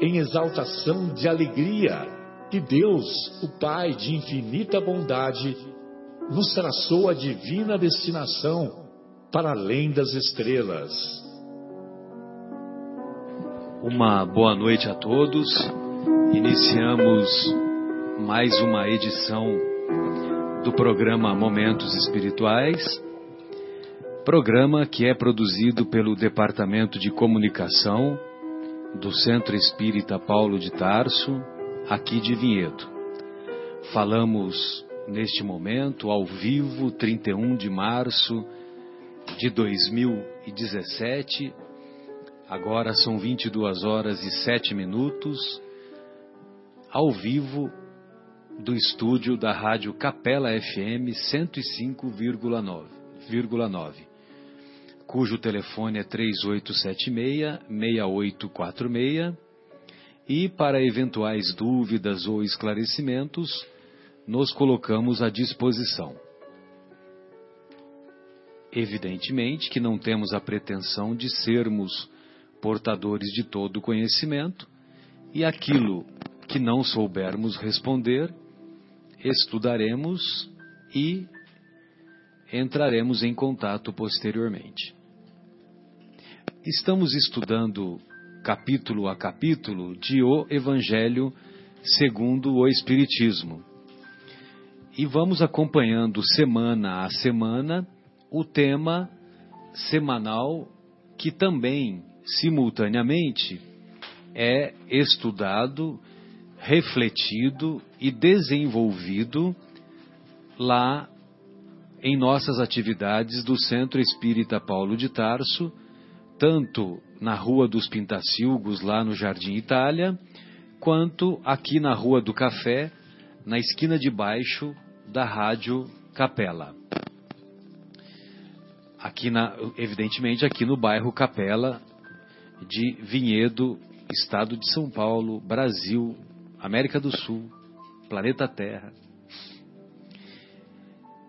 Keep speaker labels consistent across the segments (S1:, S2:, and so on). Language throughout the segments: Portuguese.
S1: em exaltação de alegria que Deus, o Pai de infinita bondade, nos traçou a divina destinação para além das estrelas.
S2: Uma boa noite a todos. Iniciamos mais uma edição do programa Momentos Espirituais, programa que é produzido pelo Departamento de Comunicação do Centro Espírita Paulo de Tarso, aqui de Vinhedo. Falamos neste momento, ao vivo, 31 de março de 2017. Agora são 22 horas e 7 minutos, ao vivo do estúdio da Rádio Capela FM 105,9 cujo telefone é 3876-6846, e para eventuais dúvidas ou esclarecimentos, nos colocamos à disposição. Evidentemente que não temos a pretensão de sermos portadores de todo o conhecimento, e aquilo que não soubermos responder, estudaremos e entraremos em contato posteriormente. Estamos estudando capítulo a capítulo de O Evangelho segundo o Espiritismo. E vamos acompanhando semana a semana o tema semanal que também, simultaneamente, é estudado, refletido e desenvolvido lá em nossas atividades do Centro Espírita Paulo de Tarso tanto na Rua dos Pintacilgos, lá no Jardim Itália, quanto aqui na Rua do Café, na esquina de baixo da Rádio Capela. Aqui na, evidentemente aqui no bairro Capela de Vinhedo, Estado de São Paulo, Brasil, América do Sul, planeta Terra.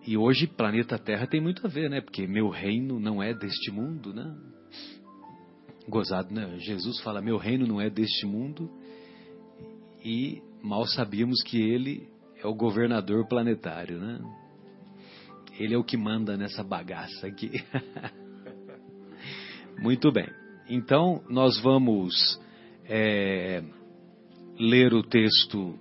S2: E hoje planeta Terra tem muito a ver, né? Porque meu reino não é deste mundo, né? Gozado, né? Jesus fala: Meu reino não é deste mundo, e mal sabíamos que ele é o governador planetário, né? Ele é o que manda nessa bagaça aqui. Muito bem. Então, nós vamos é, ler o texto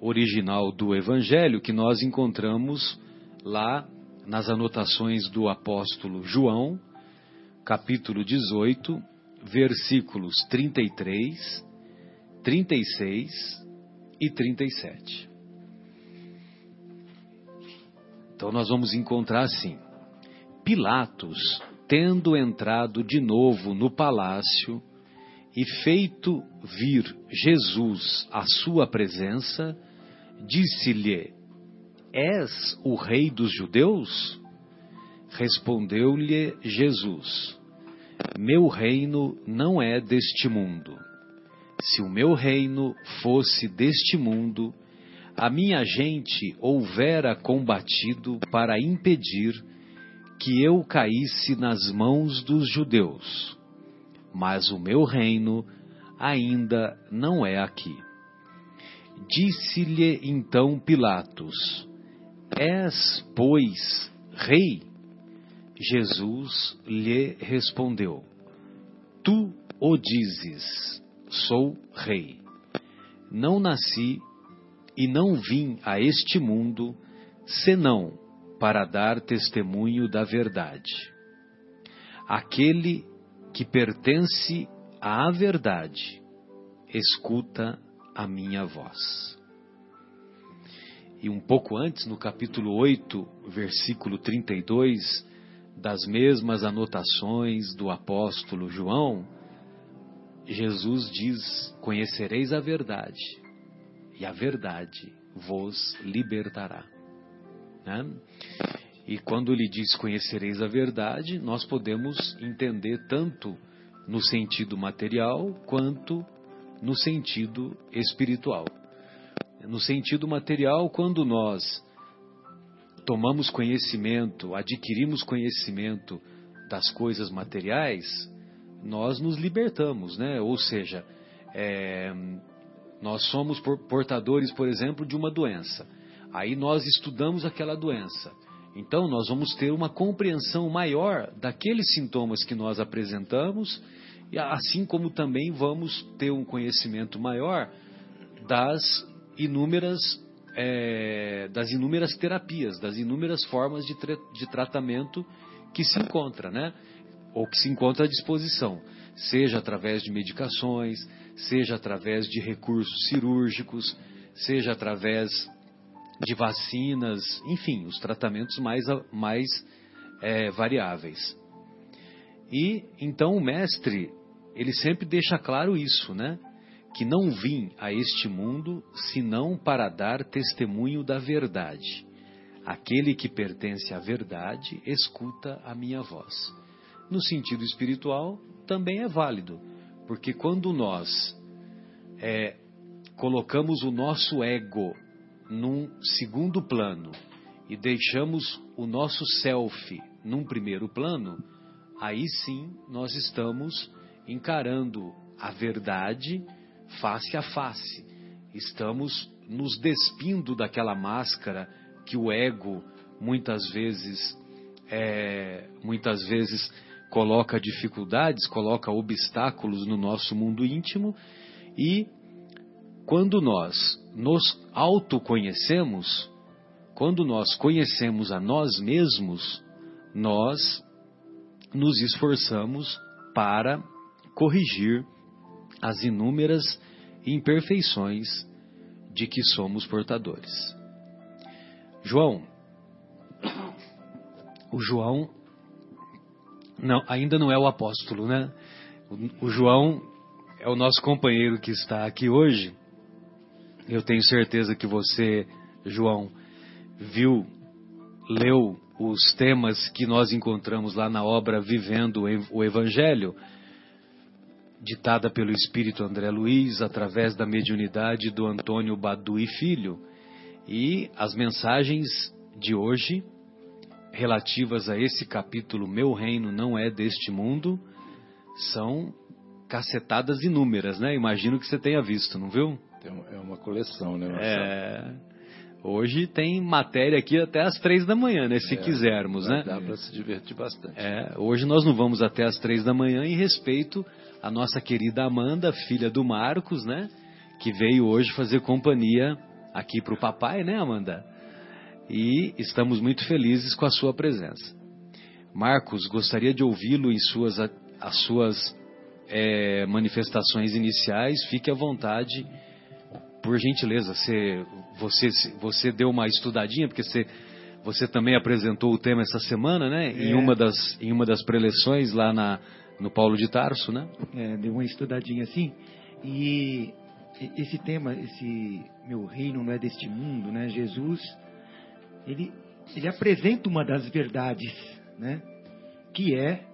S2: original do Evangelho que nós encontramos lá nas anotações do apóstolo João, capítulo 18, versículos 33, 36 e 37. Então nós vamos encontrar assim: Pilatos, tendo entrado de novo no palácio e feito vir Jesus à sua presença, disse-lhe: És o rei dos judeus? Respondeu-lhe Jesus: meu reino não é deste mundo. Se o meu reino fosse deste mundo, a minha gente houvera combatido para impedir que eu caísse nas mãos dos judeus. Mas o meu reino ainda não é aqui. Disse-lhe então Pilatos: És, pois, rei? Jesus lhe respondeu: Tu o dizes, sou rei. Não nasci e não vim a este mundo senão para dar testemunho da verdade. Aquele que pertence à verdade escuta a minha voz. E um pouco antes, no capítulo 8, versículo 32, das mesmas anotações do apóstolo João, Jesus diz: Conhecereis a verdade, e a verdade vos libertará. Né? E quando ele diz conhecereis a verdade, nós podemos entender tanto no sentido material quanto no sentido espiritual. No sentido material, quando nós tomamos conhecimento, adquirimos conhecimento das coisas materiais, nós nos libertamos, né? Ou seja, é, nós somos portadores, por exemplo, de uma doença. Aí nós estudamos aquela doença. Então nós vamos ter uma compreensão maior daqueles sintomas que nós apresentamos, e assim como também vamos ter um conhecimento maior das inúmeras é, das inúmeras terapias, das inúmeras formas de, tra de tratamento que se encontra, né? Ou que se encontra à disposição, seja através de medicações, seja através de recursos cirúrgicos, seja através de vacinas, enfim, os tratamentos mais, mais é, variáveis. E então o mestre, ele sempre deixa claro isso, né? Que não vim a este mundo senão para dar testemunho da verdade. Aquele que pertence à verdade escuta a minha voz. No sentido espiritual, também é válido, porque quando nós é, colocamos o nosso ego num segundo plano e deixamos o nosso self num primeiro plano, aí sim nós estamos encarando a verdade face a face. Estamos nos despindo daquela máscara que o ego muitas vezes é, muitas vezes coloca dificuldades, coloca obstáculos no nosso mundo íntimo e quando nós nos autoconhecemos, quando nós conhecemos a nós mesmos, nós nos esforçamos para corrigir as inúmeras imperfeições de que somos portadores. João, o João não, ainda não é o apóstolo, né? O, o João é o nosso companheiro que está aqui hoje eu tenho certeza que você, João, viu, leu os temas que nós encontramos lá na obra Vivendo o Evangelho, ditada pelo Espírito André Luiz, através da mediunidade do Antônio Badu e Filho. E as mensagens de hoje, relativas a esse capítulo Meu Reino Não É Deste Mundo, são cacetadas inúmeras, né? Imagino que você tenha visto, não viu?
S3: É uma coleção, né,
S2: Marcelo? É. Hoje tem matéria aqui até às três da manhã, né? Se é, quisermos, né?
S3: Dá para se divertir bastante.
S2: É, hoje nós não vamos até às três da manhã em respeito à nossa querida Amanda, filha do Marcos, né? Que veio hoje fazer companhia aqui para o papai, né, Amanda? E estamos muito felizes com a sua presença. Marcos, gostaria de ouvi-lo em suas, as suas é, manifestações iniciais. Fique à vontade por gentileza, você, você, você deu uma estudadinha, porque você, você também apresentou o tema essa semana, né? É. Em, uma das, em uma das preleções lá na, no Paulo de Tarso, né?
S4: É, deu uma estudadinha assim. E esse tema, esse meu reino não é deste mundo, né? Jesus, ele, ele apresenta uma das verdades, né? Que é,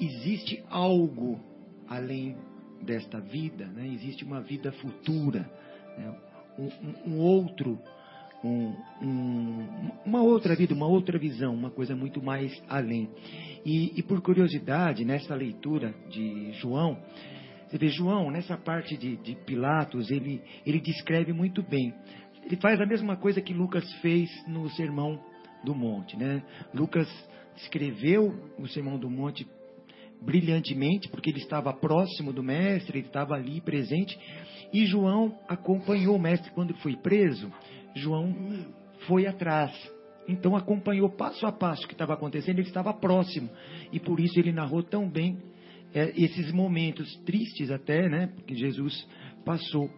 S4: existe algo além desta vida, né? existe uma vida futura né? um, um, outro, um, uma outra vida, uma outra visão, uma coisa muito mais além. E, e por curiosidade, nessa leitura de João, você vê, João, nessa parte de, de Pilatos, ele, ele descreve muito bem. Ele faz a mesma coisa que Lucas fez no Sermão do Monte. Né? Lucas escreveu o Sermão do Monte brilhantemente, porque ele estava próximo do Mestre, ele estava ali presente. E João acompanhou o mestre quando foi preso. João foi atrás. Então acompanhou passo a passo o que estava acontecendo, ele estava próximo. E por isso ele narrou tão bem é, esses momentos tristes até, né? Que Jesus passou.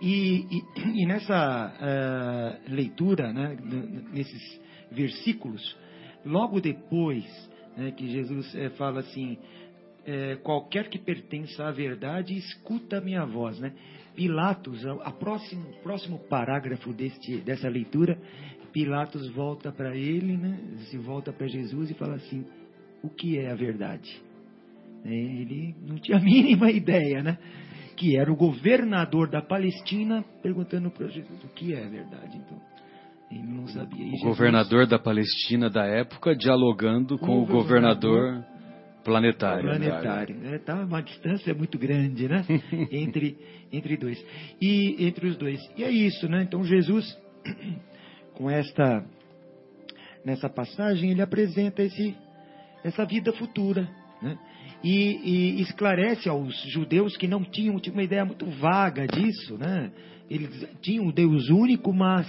S4: E, e, e nessa uh, leitura, né, nesses versículos, logo depois né, que Jesus é, fala assim, é, qualquer que pertença à verdade, escuta a minha voz. Né? Pilatos, a próximo, próximo parágrafo deste, dessa leitura, Pilatos volta para ele, né, se volta para Jesus e fala assim, o que é a verdade? Ele não tinha a mínima ideia, né? que era o governador da Palestina, perguntando para Jesus o que é verdade. Então, ele não sabia.
S2: E o Jesus, governador da Palestina da época dialogando com o, governador, governador planetário.
S4: Planetário. É, tá uma distância muito grande, né? entre, entre dois. E entre os dois. E é isso, né? Então Jesus, com esta nessa passagem, ele apresenta esse, essa vida futura, né? e, e, esclarece aos judeus que não tinham, tinham uma ideia muito vaga disso, né? Eles tinham um Deus único, mas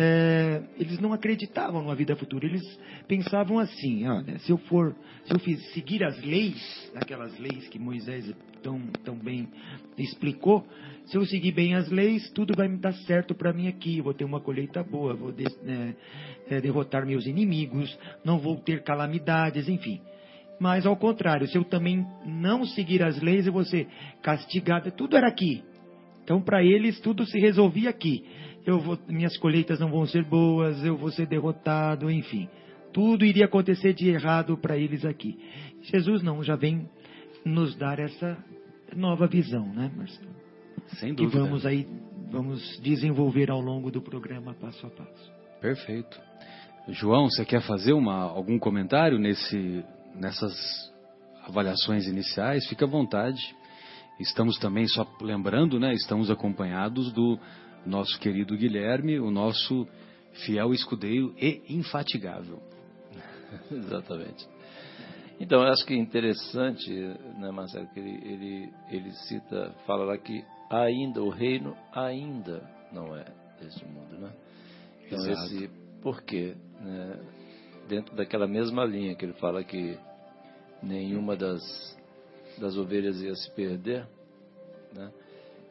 S4: é, eles não acreditavam numa vida futura. Eles pensavam assim: olha, se eu for, se eu fiz, seguir as leis, aquelas leis que Moisés tão, tão bem explicou, se eu seguir bem as leis, tudo vai me dar certo para mim aqui. Vou ter uma colheita boa, vou de, é, é, derrotar meus inimigos, não vou ter calamidades, enfim. Mas ao contrário, se eu também não seguir as leis, eu vou ser castigado. Tudo era aqui. Então, para eles, tudo se resolvia aqui. Eu vou, minhas colheitas não vão ser boas, eu vou ser derrotado, enfim. Tudo iria acontecer de errado para eles aqui. Jesus não, já vem nos dar essa nova visão, né, Marcelo?
S2: Sem dúvida.
S4: Que vamos aí, vamos desenvolver ao longo do programa passo a passo.
S2: Perfeito. João, você quer fazer uma, algum comentário nesse nessas avaliações iniciais, fique à vontade. Estamos também, só lembrando, né, estamos acompanhados do nosso querido Guilherme, o nosso fiel escudeiro e infatigável.
S3: Exatamente. Então, eu acho que é interessante, né, Marcelo, que ele, ele, ele cita, fala lá que ainda, o reino ainda não é deste mundo, né? Então, Exato. esse, por quê? Né? Dentro daquela mesma linha que ele fala que nenhuma das, das ovelhas ia se perder, né?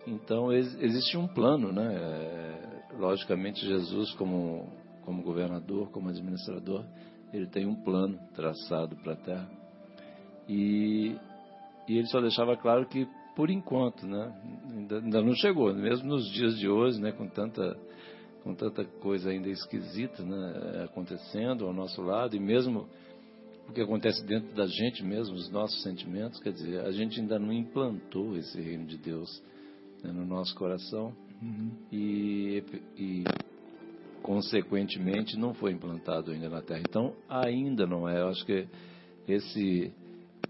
S3: Então existe um plano, né? É, logicamente Jesus como como governador, como administrador, ele tem um plano traçado para a Terra e, e ele só deixava claro que por enquanto, né? Ainda, ainda não chegou, mesmo nos dias de hoje, né? Com tanta com tanta coisa ainda esquisita, né? Acontecendo ao nosso lado e mesmo o que acontece dentro da gente mesmo, os nossos sentimentos, quer dizer, a gente ainda não implantou esse reino de Deus né, no nosso coração uhum. e, e, consequentemente, não foi implantado ainda na Terra. Então, ainda não é. Eu acho que esse,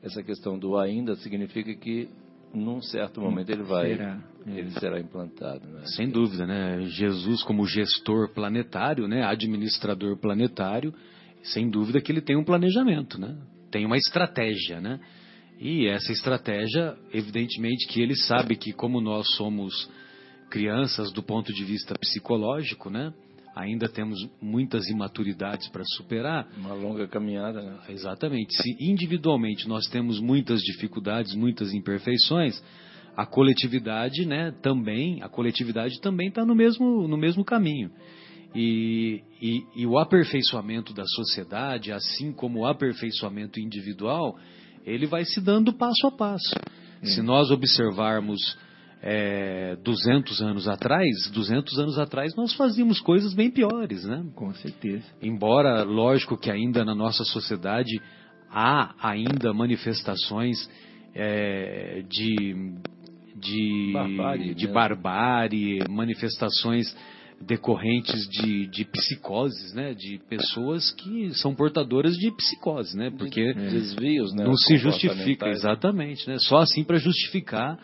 S3: essa questão do ainda significa que num certo momento ele vai será. ele será implantado né?
S2: sem dúvida né Jesus como gestor planetário né administrador planetário sem dúvida que ele tem um planejamento, né? Tem uma estratégia, né? E essa estratégia, evidentemente que ele sabe que como nós somos crianças do ponto de vista psicológico, né? Ainda temos muitas imaturidades para superar.
S3: Uma longa caminhada, né?
S2: Exatamente. Se individualmente nós temos muitas dificuldades, muitas imperfeições, a coletividade, né, também, a coletividade também está no mesmo, no mesmo caminho. E, e, e, o aperfeiçoamento da sociedade, assim como o aperfeiçoamento individual, ele vai se dando passo a passo. Hum. Se nós observarmos é, 200 anos atrás, 200 anos atrás nós fazíamos coisas bem piores, né?
S4: Com certeza.
S2: Embora, lógico que ainda na nossa sociedade há ainda manifestações é, de, de barbárie, de barbárie manifestações decorrentes de, de psicoses, né? De pessoas que são portadoras de psicose, né? Porque
S3: desvios, né?
S2: Não se justifica exatamente, né? Só assim para justificar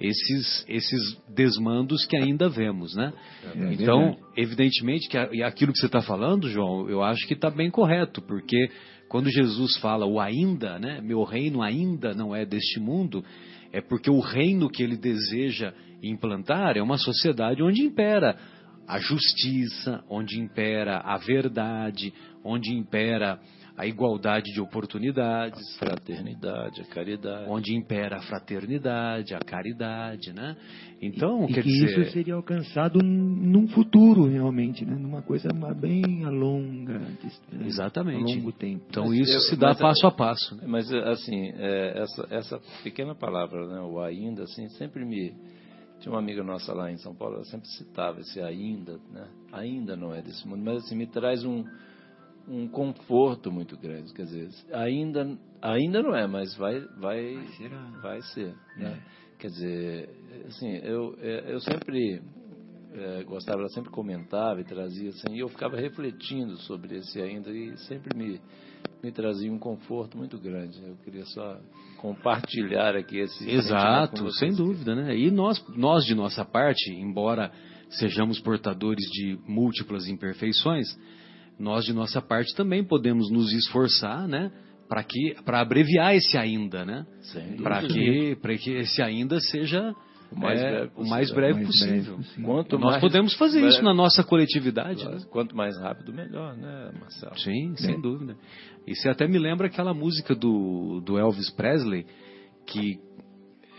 S2: esses esses desmandos que ainda vemos, né? É então, evidentemente que aquilo que você está falando, João, eu acho que está bem correto, porque quando Jesus fala o ainda, né? Meu reino ainda não é deste mundo, é porque o reino que ele deseja implantar é uma sociedade onde impera a justiça, onde impera a verdade, onde impera a igualdade de oportunidades,
S3: a fraternidade, a caridade,
S2: onde impera a fraternidade, a caridade, né? Então,
S4: e,
S2: quer
S4: e que
S2: dizer,
S4: isso seria alcançado num futuro realmente, né? Numa coisa bem a longa,
S2: exatamente,
S4: a longo tempo.
S2: Então mas isso eu, se dá passo a passo. Né?
S3: Mas assim, é, essa, essa pequena palavra, né, o ainda, assim, sempre me tinha uma amiga nossa lá em São Paulo, ela sempre citava esse ainda, né? Ainda não é desse mundo, mas assim me traz um um conforto muito grande. Quer dizer, ainda, ainda não é, mas vai, vai, vai ser. Vai ser né? É. Quer dizer, assim, eu, é, eu sempre é, gostava, ela sempre comentava e trazia assim, e eu ficava refletindo sobre esse ainda e sempre me, me trazia um conforto muito grande. Eu queria só compartilhar aqui esse
S2: Exato, sem dúvida, né? E nós, nós de nossa parte, embora sejamos portadores de múltiplas imperfeições, nós de nossa parte também podemos nos esforçar, né? Para que para abreviar esse ainda, né? Para que para que esse ainda seja o mais, é, breve, o mais breve mais possível. Breve Quanto nós podemos fazer breve, isso na nossa coletividade. Né?
S3: Quanto mais rápido, melhor, né, Marcelo?
S2: Sim, sem dúvida. Isso até me lembra aquela música do, do Elvis Presley, que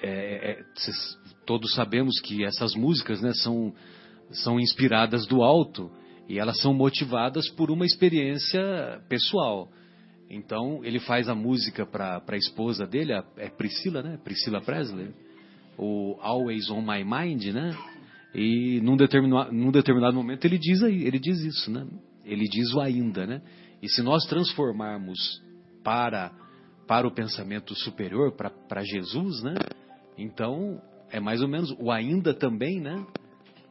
S2: é, é, todos sabemos que essas músicas né, são, são inspiradas do alto. E elas são motivadas por uma experiência pessoal. Então, ele faz a música para a esposa dele, a, é Priscila, né? Priscila Presley. O Always on My Mind, né? E num determinado, num determinado momento ele diz, ele diz isso, né? Ele diz o ainda, né? E se nós transformarmos para, para o pensamento superior, para, para Jesus, né? Então, é mais ou menos o ainda também, né?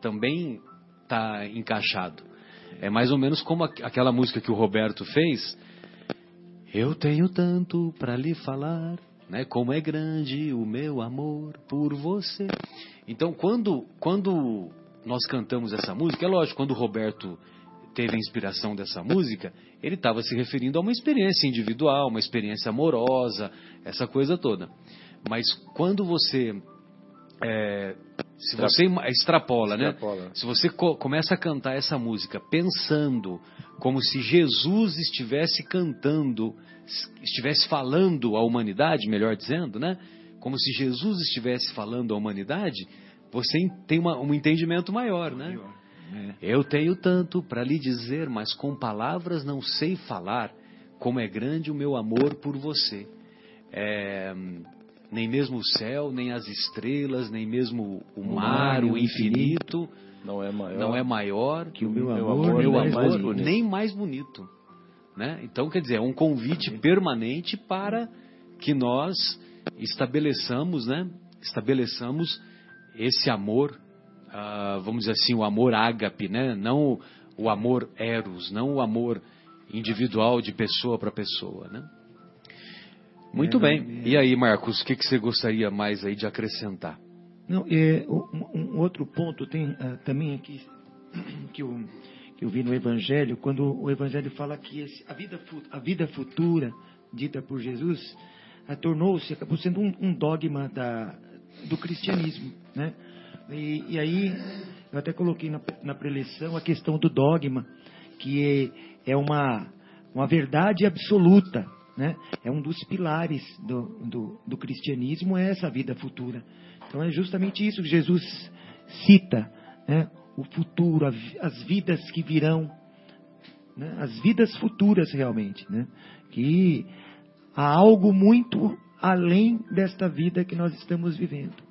S2: Também está encaixado. É mais ou menos como aquela música que o Roberto fez. Eu tenho tanto para lhe falar, né? Como é grande o meu amor por você. Então, quando quando nós cantamos essa música, é lógico, quando o Roberto teve a inspiração dessa música, ele estava se referindo a uma experiência individual, uma experiência amorosa, essa coisa toda. Mas quando você é, se você extrapola, né? extrapola. Se você co começa a cantar essa música pensando como se Jesus estivesse cantando, estivesse falando à humanidade, melhor dizendo, né? Como se Jesus estivesse falando à humanidade, você tem uma, um entendimento maior, né? É. Eu tenho tanto para lhe dizer, mas com palavras não sei falar, como é grande o meu amor por você. É, nem mesmo o céu, nem as estrelas, nem mesmo o, o mar, o infinito,
S3: não é maior,
S2: não é maior
S4: que o meu amor, meu amor,
S2: mais bonito. nem mais bonito. Né? Então, quer dizer, é um convite permanente para que nós estabeleçamos, né? estabeleçamos esse amor, uh, vamos dizer assim, o amor ágape, né? não o amor eros, não o amor individual de pessoa para pessoa. Né? Muito é, bem. E aí, Marcos, o que, que você gostaria mais aí de acrescentar?
S4: Não, é, um, um outro ponto tem uh, também aqui que eu, que eu vi no Evangelho, quando o Evangelho fala que esse, a, vida, a vida futura dita por Jesus uh, tornou-se, acabou sendo um, um dogma da, do cristianismo, né? E, e, aí eu até coloquei na, na preleção a questão do dogma, que é, é uma, uma verdade absoluta, né? É um dos pilares do, do, do cristianismo, é essa vida futura. Então é justamente isso que Jesus cita, né? o futuro, as vidas que virão, né? as vidas futuras realmente, né? que há algo muito além desta vida que nós estamos vivendo.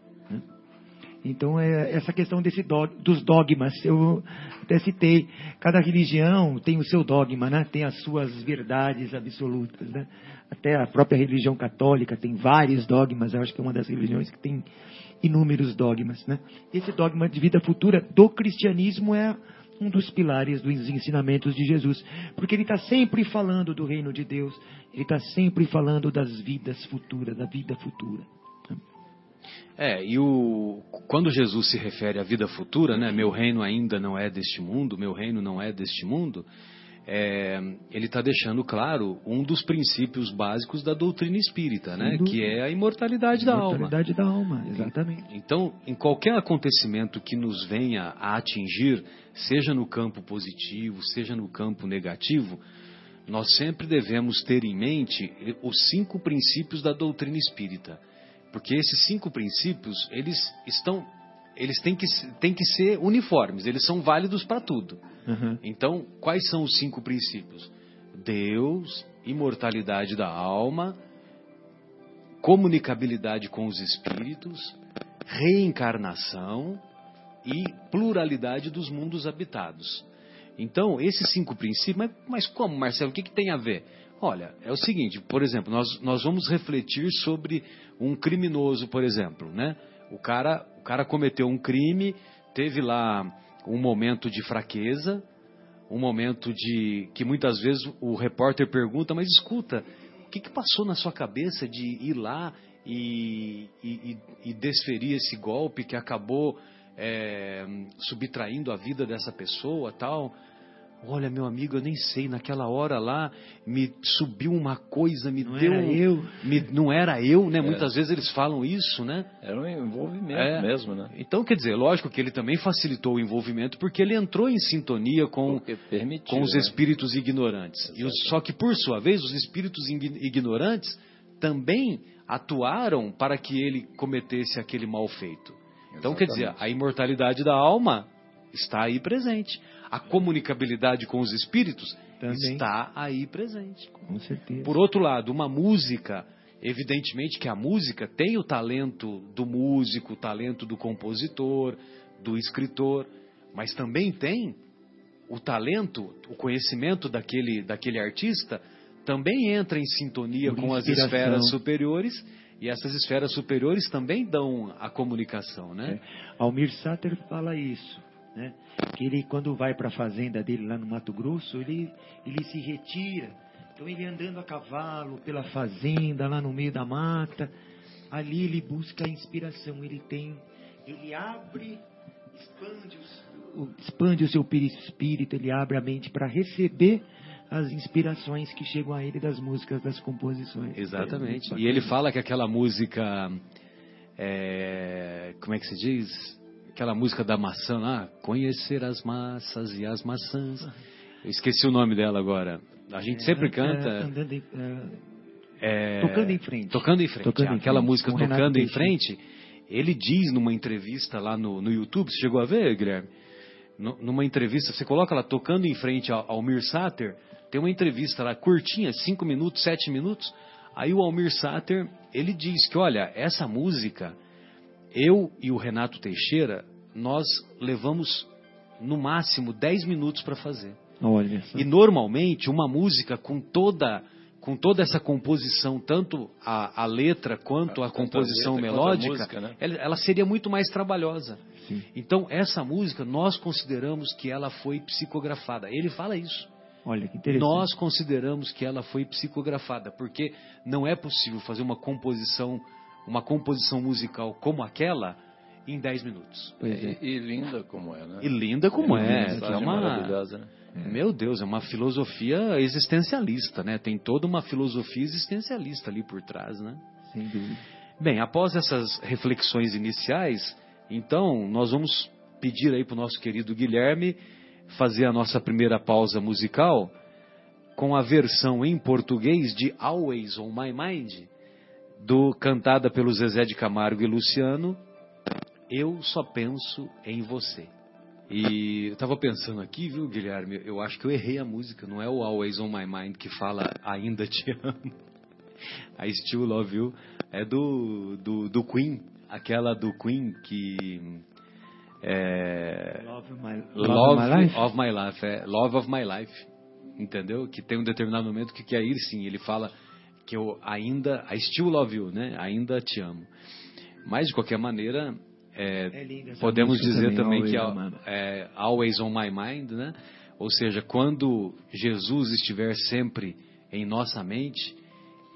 S4: Então, é essa questão desse dos dogmas, eu até citei, cada religião tem o seu dogma, né? tem as suas verdades absolutas. Né? Até a própria religião católica tem vários dogmas, eu acho que é uma das religiões que tem inúmeros dogmas. Né? Esse dogma de vida futura do cristianismo é um dos pilares dos ensinamentos de Jesus, porque ele está sempre falando do reino de Deus, ele está sempre falando das vidas futuras, da vida futura.
S2: É, e o, quando Jesus se refere à vida futura, né, meu reino ainda não é deste mundo, meu reino não é deste mundo, é, ele está deixando claro um dos princípios básicos da doutrina espírita, né? Que é a imortalidade, da alma.
S4: Imortalidade da alma, exatamente.
S2: Então, em qualquer acontecimento que nos venha a atingir, seja no campo positivo, seja no campo negativo, nós sempre devemos ter em mente os cinco princípios da doutrina espírita. Porque esses cinco princípios, eles estão eles têm que, têm que ser uniformes, eles são válidos para tudo.
S4: Uhum.
S2: Então, quais são os cinco princípios? Deus, imortalidade da alma, comunicabilidade com os espíritos, reencarnação e pluralidade dos mundos habitados. Então, esses cinco princípios, mas, mas como, Marcelo, o que, que tem a ver? Olha, é o seguinte, por exemplo, nós, nós vamos refletir sobre um criminoso, por exemplo, né? O cara, o cara cometeu um crime, teve lá um momento de fraqueza, um momento de que muitas vezes o repórter pergunta, mas escuta, o que, que passou na sua cabeça de ir lá e, e, e desferir esse golpe que acabou é, subtraindo a vida dessa pessoa, tal? Olha, meu amigo, eu nem sei, naquela hora lá me subiu uma coisa, me
S4: Não
S2: deu.
S4: era eu.
S2: me- não era eu, né? Muitas vezes eles falam isso, né?
S3: Era um envolvimento
S2: É.
S3: mesmo, né?
S2: Então, quer dizer, lógico que ele também facilitou o envolvimento porque ele entrou em sintonia com,
S3: permitiu.
S2: com os
S3: né?
S2: espíritos ignorantes. E os- só que, por sua vez, os espíritos ign- ignorantes também atuaram para que ele cometesse aquele mal feito. Então, quer dizer, a imortalidade da alma está aí presente. A comunicabilidade com os espíritos
S4: Também.
S2: está aí presente.
S4: Com certeza.
S2: Por outro lado, uma música, evidentemente que a música tem o talento do músico, o talento do compositor, do escritor, mas também tem o talento, o conhecimento daquele, daquele artista, também entra em sintonia
S4: Por
S2: com as esferas superiores, e essas esferas superiores também dão a comunicação, né?
S4: Almir Sater fala isso, né? Que ele, quando vai para a fazenda dele lá no Mato Grosso, ele, ele se retira. Então, ele andando a cavalo pela fazenda, lá no meio da mata, ali ele busca a inspiração. Ele tem, ele abre, expande, os- o, expande o seu perispírito, ele abre a mente para receber as inspirações que chegam a ele das músicas, das composições.
S2: Exatamente.
S4: É,
S2: E ele fala que aquela música. é, como é que se diz? Aquela música da maçã lá, conhecer as massas e as maçãs. Eu esqueci o nome dela agora. A gente sempre
S4: É,
S2: canta.
S4: é, andando em- é,
S2: é,
S4: Tocando em frente.
S2: Tocando em frente.
S4: Tocando em
S2: Aquela
S4: frente,
S2: música
S4: com Renato
S2: Tocando em
S4: Teixeira.
S2: Frente, ele diz numa entrevista lá no, no YouTube, você chegou a ver, Guilherme? Nu- Numa entrevista, você coloca lá Tocando em Frente ao Almir Sater, tem uma entrevista lá curtinha, 5 minutos, 7 minutos. Aí o Almir Sater, ele diz que, olha, essa música, eu e o Renato Teixeira, nós levamos no máximo 10 minutos para fazer.
S4: Olha.
S2: E normalmente uma música com toda com toda essa composição, tanto a, a letra quanto a
S3: Tanto a
S2: composição
S3: letra
S2: melódica,
S3: música, né?
S2: ela, ela seria muito mais trabalhosa.
S4: Sim.
S2: Então essa música nós consideramos que ela foi psicografada. Ele fala isso.
S4: Olha que interessante.
S2: Nós consideramos que ela foi psicografada, porque não é possível fazer uma composição, uma composição musical como aquela em 10 minutos.
S4: Pois é.
S3: E, e linda como é, né?
S2: E linda como é, que
S3: mensagem
S2: é uma
S3: maravilhosa, né?
S2: meu Deus, é uma filosofia existencialista, né? Tem toda uma filosofia existencialista ali por trás, né?
S4: Sem dúvida.
S2: Bem, após essas reflexões iniciais, então nós vamos pedir aí para o nosso querido Guilherme fazer a nossa primeira pausa musical com a versão em português de Always on My Mind, do cantada pelo Zezé de Camargo e Luciano, Eu Só Penso em Você. E eu estava pensando aqui, viu, Guilherme? Eu acho que eu errei a música. Não é o Always on My Mind que fala Ainda Te Amo. I Still Love You. É do, do, do Queen. Aquela do Queen que. É,
S4: Love my,
S2: Love,
S4: my life.
S2: of My Life. É Love of My Life. Entendeu? Que tem um determinado momento que quer ir sim. Ele fala que eu ainda. I still love you, né? Ainda te amo. Mas, de qualquer maneira. é,
S4: É
S2: podemos dizer também,
S4: também,
S2: que
S4: Always
S2: é,
S4: on My-
S2: é Always on My Mind, né? Ou seja, quando Jesus estiver sempre em nossa mente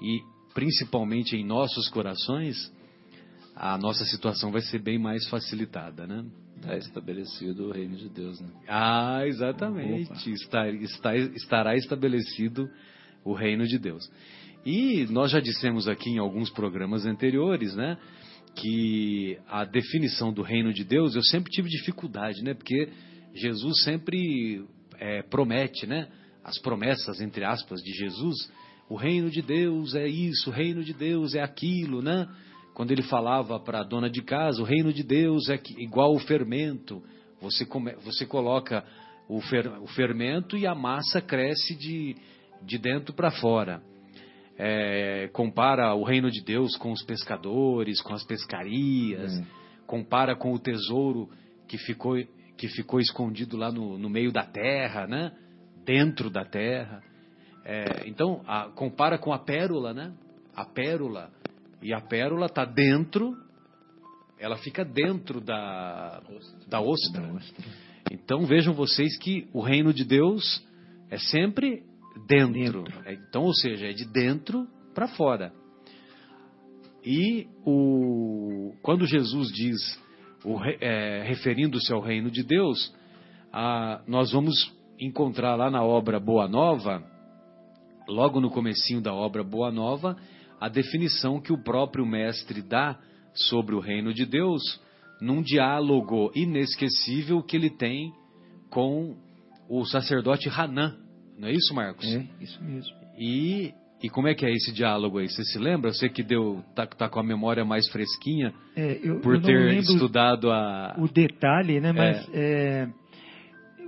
S2: e principalmente em nossos corações, a nossa situação vai ser bem mais facilitada, né?
S3: Está estabelecido o reino de Deus, né?
S2: Ah, exatamente. Está, está, estará estabelecido o reino de Deus. E nós já dissemos aqui em alguns programas anteriores, né? Que a definição do reino de Deus eu sempre tive dificuldade, né? Porque Jesus sempre é, promete, né? As promessas, entre aspas, de Jesus. O reino de Deus é isso, o reino de Deus é aquilo, né? Quando ele falava para a dona de casa, o reino de Deus é igual o fermento. Você, come, você coloca o, fer, o, fermento e a massa cresce de, de dentro para fora. É, compara o reino de Deus com os pescadores, com as pescarias, hum. compara com o tesouro que ficou, que ficou escondido lá no, no meio da terra, né? dentro da terra. É, então, a, compara com a pérola, né? A pérola e a pérola está dentro, ela fica dentro da, da ostra. Então vejam vocês que o reino de Deus é sempre dentro. É, então, ou seja, é de dentro para fora. E o, quando Jesus diz, é, referindo-se ao reino de Deus, a, nós vamos encontrar lá na obra Boa Nova, logo no comecinho da obra Boa Nova, a definição que o próprio mestre dá sobre o reino de Deus num diálogo inesquecível que ele tem com o sacerdote Hanan. Não é isso, Marcos?
S4: É, isso mesmo.
S2: E, e como é que é esse diálogo aí? Você se lembra? Você que deu tá, tá com a memória mais fresquinha
S4: é, eu,
S2: por
S4: eu
S2: ter estudado a
S4: o detalhe, né? Mas é. É,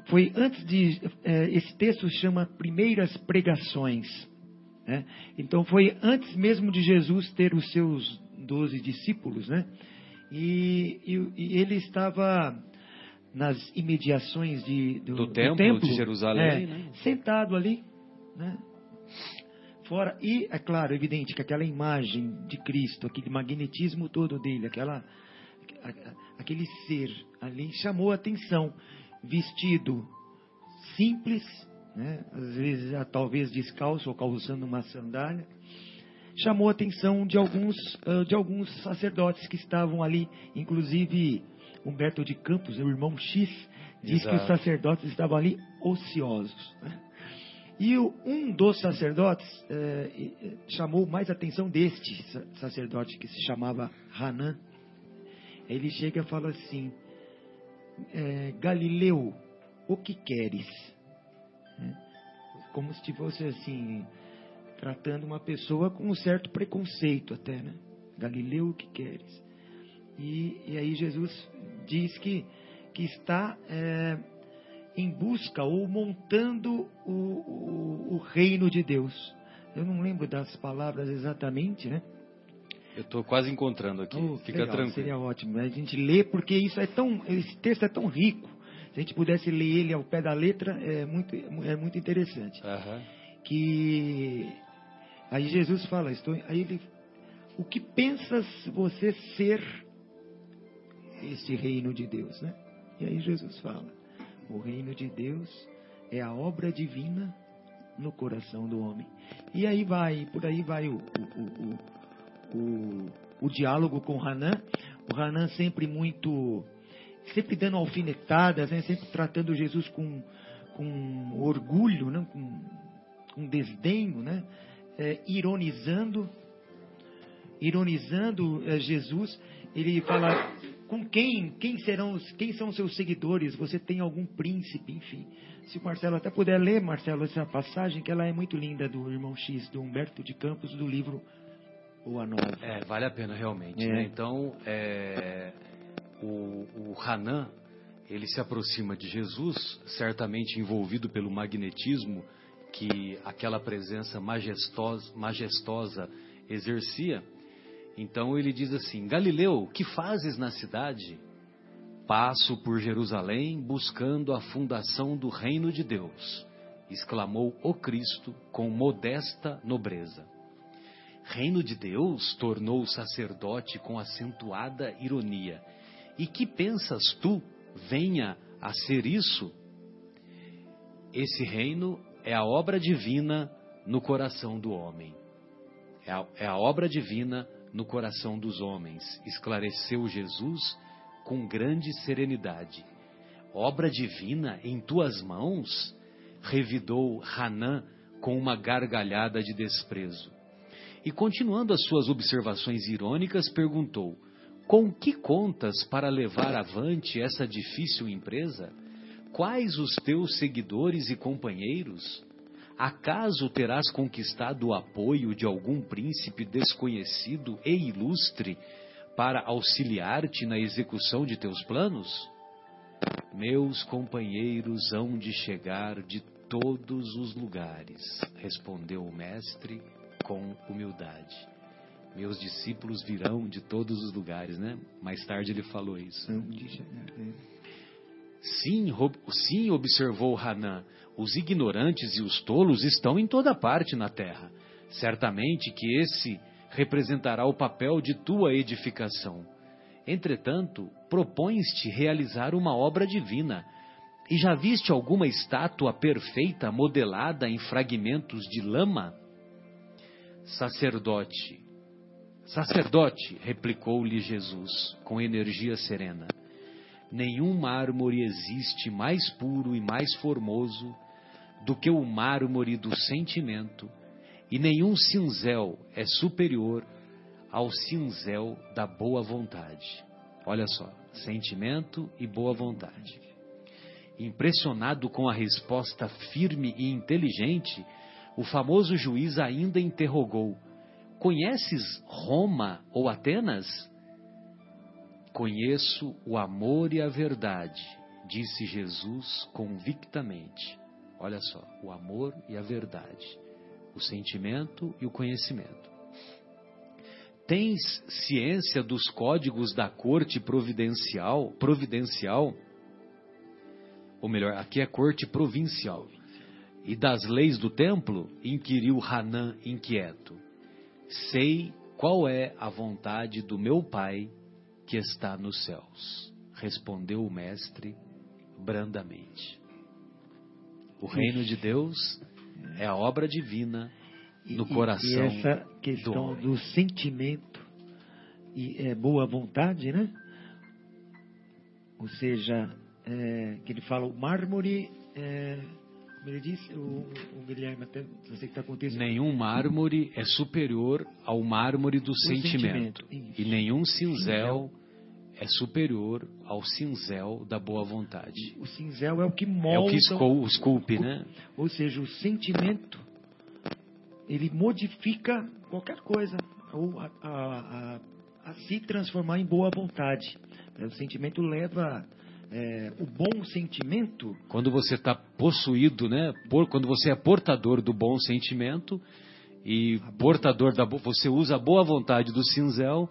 S4: foi antes de é, esse texto chama primeiras pregações. Né? Então foi antes mesmo de Jesus ter os seus doze discípulos, né? E, e, e, ele estava nas imediações de,
S2: do, do, templo, do templo, de Jerusalém, é, né?
S4: sentado ali, né? Fora, e é claro, evidente que aquela imagem de Cristo, aquele magnetismo todo dele, aquela, aquele ser ali chamou a atenção, vestido simples, né? às vezes talvez descalço ou calçando uma sandália, chamou a atenção de alguns, uh, de alguns sacerdotes que estavam ali, inclusive Humberto de Campos, o irmão X, diz Exato. que os sacerdotes estavam ali ociosos. Né? E um dos sacerdotes uh, chamou mais atenção deste sacerdote, que se chamava Hanan. Ele chega e fala assim: é, Galileu, o que queres? Né? Como se fosse assim, tratando uma pessoa com um certo preconceito até, né? Galileu, o que queres? E, e aí Jesus diz que, que está é, em busca ou montando o, o, o, reino de Deus. Eu não lembro das palavras exatamente, né?
S2: Eu estou quase encontrando aqui. Oh, Fica legal, tranquilo.
S4: Seria ótimo. A gente lê porque isso é tão, esse texto é tão rico se a gente pudesse ler ele ao pé da letra, é muito, é muito interessante.
S2: Uhum.
S4: Que aí Jesus fala, estou, aí ele, o que pensas você ser esse reino de Deus, né? E aí Jesus fala, o reino de Deus é a obra divina no coração do homem. E aí vai, por aí vai o, o, o, o, o diálogo com Hanan. O Hanan sempre muito sempre dando alfinetadas, né? sempre tratando Jesus com, com orgulho, né? com, com desdenho, né? É, ironizando, ironizando é, Jesus. Ele fala com quem, quem serão, os, quem são os seus seguidores? Você tem algum príncipe, enfim. Se o Marcelo até puder ler, Marcelo, essa passagem, que ela é muito linda do irmão X, do Humberto de Campos, do livro O Anônimo.
S2: É, vale a pena realmente. É. Né? Então, é, o, o Hanan, ele se aproxima de Jesus, certamente envolvido pelo magnetismo que aquela presença majestosa, majestosa exercia. Então ele diz assim: Galileu, que fazes na cidade? Passo por Jerusalém buscando a fundação do reino de Deus, exclamou o Cristo com modesta nobreza. Reino de Deus? tornou o sacerdote com acentuada ironia. E que pensas tu venha a ser isso? Esse reino é a obra divina no coração do homem. É a, é a obra divina no coração dos homens, esclareceu Jesus com grande serenidade. Obra divina em tuas mãos? revidou Hanã com uma gargalhada de desprezo. E continuando as suas observações irônicas, perguntou: Com que contas para levar avante essa difícil empresa? Quais os teus seguidores e companheiros? Acaso terás conquistado o apoio de algum príncipe desconhecido e ilustre para auxiliar-te na execução de teus planos? Meus companheiros hão de chegar de todos os lugares, respondeu o mestre com humildade. Meus discípulos virão de todos os lugares, né? Mais tarde ele falou isso. É. Sim, sim, observou Hanan, os ignorantes e os tolos estão em toda parte na terra. Certamente que esse representará o papel de tua edificação. Entretanto, propões-te realizar uma obra divina. E já viste alguma estátua perfeita modelada em fragmentos de lama? Sacerdote, sacerdote, replicou-lhe Jesus com energia serena. Nenhum mármore existe mais puro e mais formoso do que o mármore do sentimento, e nenhum cinzel é superior ao cinzel da boa vontade. Olha só, sentimento e boa vontade. Impressionado com a resposta firme e inteligente, o famoso juiz ainda interrogou: Conheces Roma ou Atenas? Conheço o amor e a verdade, disse Jesus convictamente. Olha só, o amor e a verdade, o sentimento e o conhecimento. Tens ciência dos códigos da corte providencial, providencial, ou melhor, aqui é corte provincial, e das leis do templo? inquiriu Hanã inquieto. Sei qual é a vontade do meu Pai que está nos céus, respondeu o mestre brandamente. O reino de Deus é a obra divina no coração.
S4: E essa questão do, do sentimento e é, boa vontade, né? Ou seja, é, que ele fala o mármore, é, como ele disse, o, o Guilherme até você que está acontecendo.
S2: Nenhum mármore é superior ao mármore do sentimento, sentimento e nenhum cinzel é superior ao cinzel da boa vontade.
S4: O cinzel é o que molda. É
S2: o que esculpe, né?
S4: Ou seja, o sentimento ele modifica qualquer coisa ou a, a, a, a se transformar em boa vontade. O sentimento leva é, o bom sentimento.
S2: Quando você está possuído, né? Por, quando você é portador do bom sentimento e portador da você usa a boa vontade do cinzel.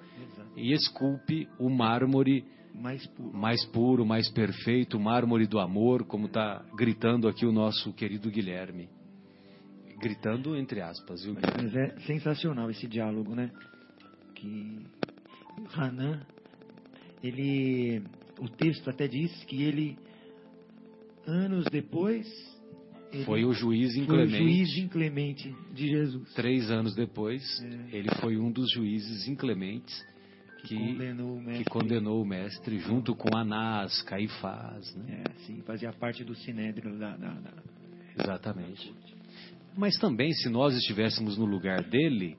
S2: E esculpe o mármore
S4: mais puro.
S2: mais puro, mais perfeito, o mármore do amor, como está gritando aqui o nosso querido Guilherme. Gritando entre aspas, viu?
S4: Mas é sensacional esse diálogo, né? Que Hanan, ele, o texto até diz que ele, anos depois,
S2: foi o juiz inclemente. Foi o
S4: juiz inclemente de Jesus.
S2: Três anos depois, é. ele foi um dos juízes inclementes que, condenou, o que condenou o mestre junto com Anás, Caifás. Né?
S4: É, sim, fazia parte do sinédrio da, da, da...
S2: Exatamente. Mas também, se nós estivéssemos no lugar dele,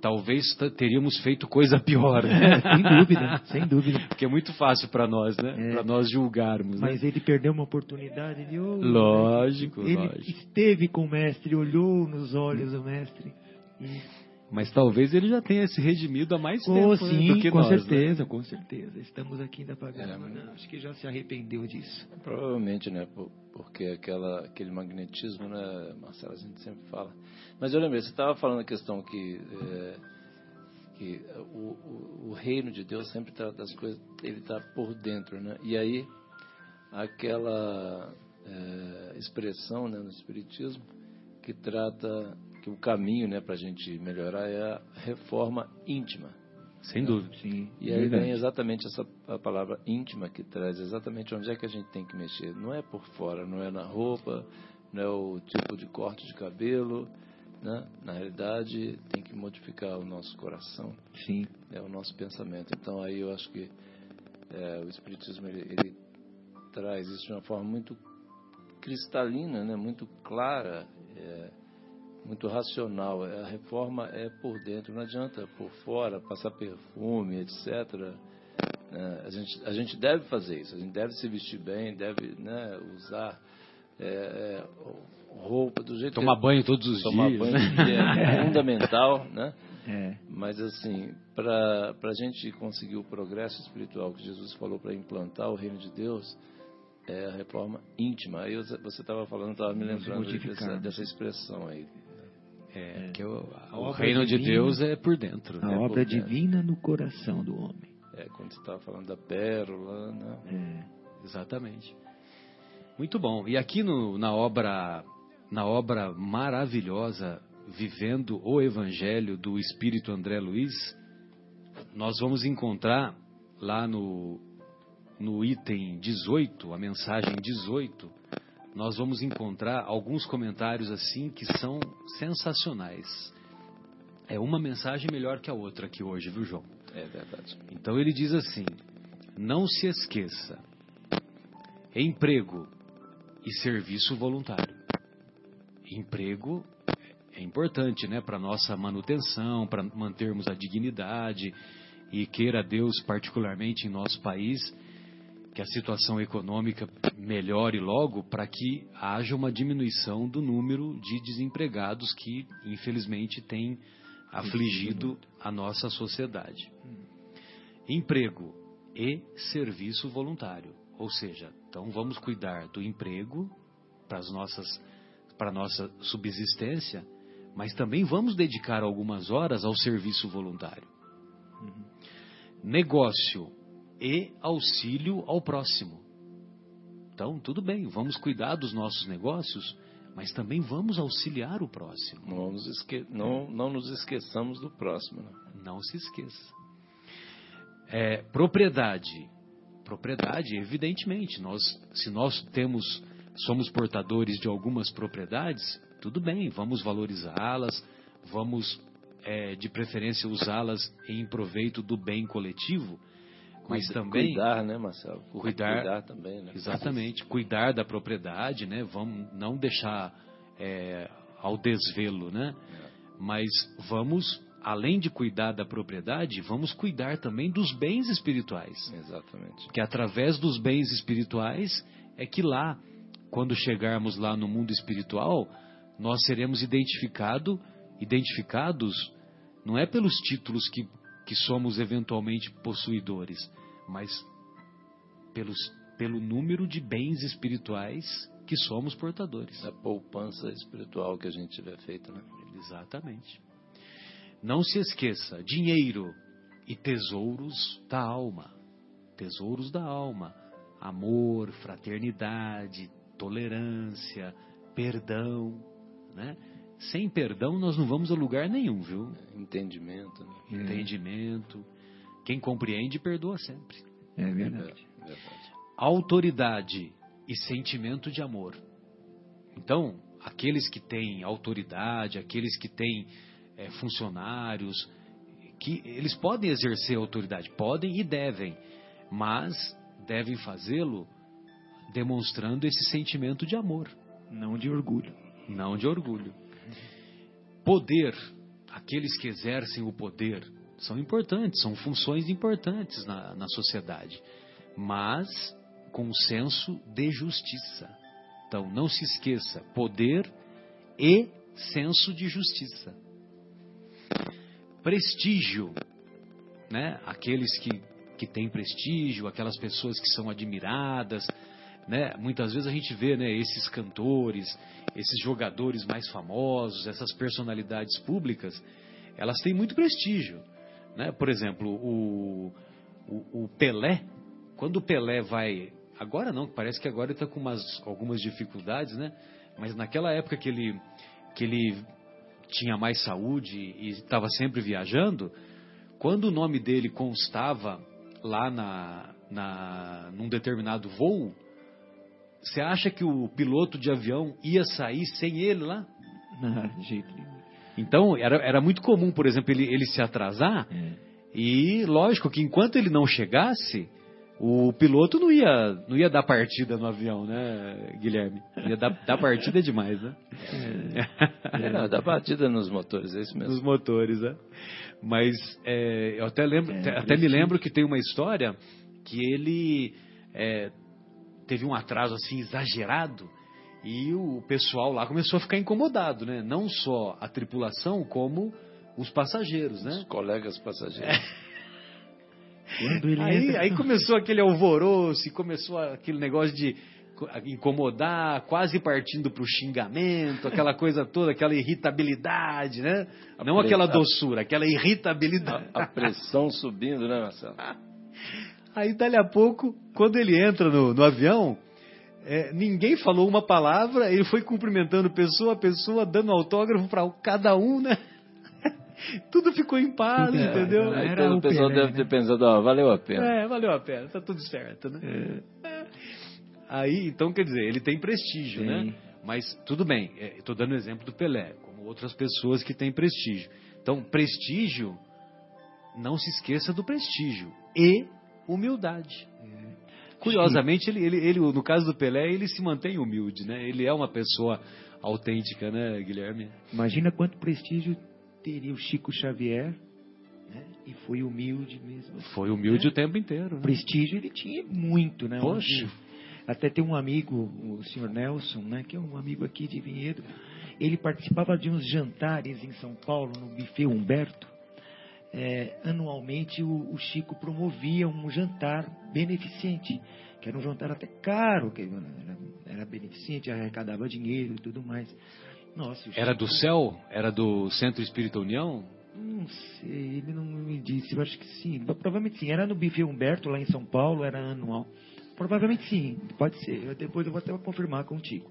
S2: talvez teríamos feito coisa pior.
S4: Né? sem dúvida, sem dúvida.
S2: Porque é muito fácil para nós, né? É. Para nós julgarmos.
S4: Né? Mas né? ele perdeu uma oportunidade de
S2: oh, Lógico,
S4: ele
S2: lógico.
S4: esteve com o mestre, olhou nos olhos do mestre. E
S2: mas talvez ele já tenha se redimido há mais oh, tempo sim, do que
S4: com
S2: nós.
S4: Com né? certeza, né? com certeza. Estamos aqui ainda pagando. É, acho que já se arrependeu disso.
S3: Provavelmente, né? Porque aquela, aquele magnetismo, né, Marcelo, a gente sempre fala. Mas eu lembrei, você estava falando a questão que, é, que o, o, o, reino de Deus sempre trata das coisas, ele está por dentro, né? E aí, aquela é, expressão né, no Espiritismo que trata que o caminho né, para a gente melhorar é a reforma íntima.
S2: Sem dúvida. Sim,
S3: e aí vem exatamente essa a palavra íntima que traz exatamente onde é que a gente tem que mexer. Não é por fora, não é na roupa, não é o tipo de corte de cabelo, né, na realidade, tem que modificar o nosso coração,
S4: Sim.
S3: é o nosso pensamento. Então, aí eu acho que é, o Espiritismo ele, ele traz isso de uma forma muito cristalina, né, muito clara, é, muito racional. A reforma é por dentro, não adianta por fora passar perfume, etc. né. a, gente, a gente deve fazer isso, a gente deve se vestir bem, deve né, usar é, é, roupa do jeito
S2: Tomar
S3: que
S2: banho todos os
S3: tomar
S2: dias.
S3: banho
S2: né?
S3: é fundamental, né?
S4: É.
S3: Mas assim, para a gente conseguir o progresso espiritual que Jesus falou para implantar o reino de Deus, é a reforma íntima. Aí você estava falando, estava me lembrando dessa, dessa expressão aí.
S2: É, que o,
S4: A
S2: o
S4: obra
S2: reino de
S4: divina-
S2: Deus é por dentro.
S4: A
S2: né?
S4: obra divina no coração do homem.
S3: É, quando você estava falando da pérola, né?
S4: É.
S2: Exatamente. Muito bom. E aqui no- na obra na obra maravilhosa Vivendo o Evangelho do Espírito André Luiz, nós vamos encontrar lá no no item 18, a mensagem 18, nós vamos encontrar alguns comentários assim que são sensacionais. É uma mensagem melhor que a outra aqui hoje, viu, João?
S3: É verdade.
S2: Então ele diz assim: não se esqueça, emprego e serviço voluntário. Emprego é importante, né, para nossa manutenção, para mantermos a dignidade e queira Deus, particularmente em nosso país, que a situação econômica melhore logo para que haja uma diminuição do número de desempregados que, infelizmente, tem afligido a nossa sociedade. Emprego e serviço voluntário, ou seja, então vamos cuidar do emprego para as nossas para nossa subsistência, mas também vamos dedicar algumas horas ao serviço voluntário. Negócio e auxílio ao próximo. Então, tudo bem, vamos cuidar dos nossos negócios, mas também vamos auxiliar o próximo.
S3: Não, vamos esque... não, não nos esqueçamos do próximo. Né?
S2: Não se esqueça. É, propriedade. Propriedade, evidentemente, nós, se nós temos, somos portadores de algumas propriedades, tudo bem, vamos valorizá-las, vamos, é, de preferência, usá-las em proveito do bem coletivo, mas também
S3: Cuidar, né, Marcelo? Cu-
S2: Cuidar-
S3: Cuidar também, né?
S2: Exatamente, cuidar da propriedade, né? Vamos não deixar é, ao desvelo, né? Mas vamos, além de cuidar da propriedade, vamos cuidar também dos bens espirituais.
S3: Exatamente.
S2: Que através dos bens espirituais é que lá, quando chegarmos lá no mundo espiritual, nós seremos identificado, identificados, não é pelos títulos que, que somos eventualmente possuidores, mas pelos, pelo número de bens espirituais que somos portadores.
S3: A poupança espiritual que a gente tiver feito, né?
S2: Exatamente. Não se esqueça, dinheiro e tesouros da alma. Tesouros da alma. Amor, fraternidade, tolerância, perdão, né? Sem perdão nós não vamos a lugar nenhum, viu?
S3: Entendimento, né?
S2: Entendimento. Quem compreende perdoa sempre.
S4: É verdade.
S3: É verdade.
S2: autoridade e sentimento de amor. Então, aqueles que têm autoridade, aqueles que têm eh, funcionários, que eles podem exercer autoridade, podem e devem, mas devem fazê-lo demonstrando esse sentimento de amor,
S4: Não de orgulho.
S2: não de orgulho. Poder, aqueles que exercem o poder, são importantes, são funções importantes na, na sociedade, mas com um senso de justiça. Então, não se esqueça: poder e senso de justiça. Prestígio, né? Aqueles que, que têm prestígio, aquelas pessoas que são admiradas, né? Muitas vezes a gente vê, né, esses cantores, esses jogadores mais famosos, essas personalidades públicas, elas têm muito prestígio, né? Por exemplo, o, o, o Pelé, quando o Pelé vai, agora não, parece que agora ele está com umas, algumas dificuldades, né? Mas naquela época que ele que ele tinha mais saúde e estava sempre viajando, quando o nome dele constava lá na, na num determinado voo, você acha que o piloto de avião ia sair sem ele lá?
S4: Não, de jeito nenhum.
S2: Então, era, era muito comum, por exemplo, ele, ele se atrasar.
S4: É.
S2: E lógico que enquanto ele não chegasse, o piloto não ia, não ia dar partida no avião, né, Guilherme? Ia dar, dar partida demais, né?
S3: É, não, dá batida nos motores, é isso mesmo.
S2: Nos motores, né? Mas é, eu até, lembro,
S4: É,
S2: até- me lembro que tem uma história que ele é, teve um atraso assim exagerado e o pessoal lá começou a ficar incomodado, né? Não só a tripulação, como os passageiros, né?
S3: Os colegas passageiros.
S4: Ele
S2: Aí, aí começou aquele alvoroço, e começou aquele negócio de co- incomodar, quase partindo para o xingamento, aquela coisa toda, aquela irritabilidade, né?
S3: A
S2: Não
S3: pre-
S2: aquela doçura, aquela irritabilidade.
S3: A, a pressão subindo, né, Marcelo?
S2: Aí, dali a pouco, quando ele entra no, no avião, é, ninguém falou uma palavra, ele foi cumprimentando pessoa a pessoa, dando autógrafo para cada um, né? Tudo ficou em paz,
S4: paz,
S2: entendeu?
S4: né?
S3: Aí
S4: Era
S3: todo o
S4: o
S3: pessoal deve
S4: né?
S3: ter pensado, ó, valeu a pena.
S2: É, valeu a pena, tá tudo certo, né? Aí, então, quer dizer, ele tem prestígio,
S4: Tem.
S2: né? Mas tudo bem, estou dando o exemplo do Pelé, como outras pessoas que têm prestígio. Então, prestígio, não se esqueça do prestígio e humildade. Curiosamente, ele, ele, ele, no caso do Pelé, ele se mantém humilde, né? Ele é uma pessoa autêntica, né, Guilherme?
S4: Imagina quanto prestígio teria o Chico Xavier, né? E foi humilde mesmo.
S2: Foi humilde
S4: É.
S2: o tempo inteiro. Né?
S4: Prestígio ele tinha muito, né?
S2: Poxa.
S4: Até tem um amigo, o senhor Nelson, né? Que é um amigo aqui de Vinhedo. Ele participava de uns jantares em São Paulo, no buffet Humberto. É, anualmente o, o Chico promovia um jantar beneficente, que era um jantar até caro, que era, era beneficente, arrecadava dinheiro e tudo mais. Nossa, o
S2: Era
S4: Chico-
S2: do céu? Era do Centro Espírita União?
S4: Não sei, ele não me disse, eu acho que sim. Provavelmente sim. Era no Buffet Humberto, lá em São Paulo, era anual. Provavelmente sim, pode ser. Eu- depois eu vou até confirmar contigo.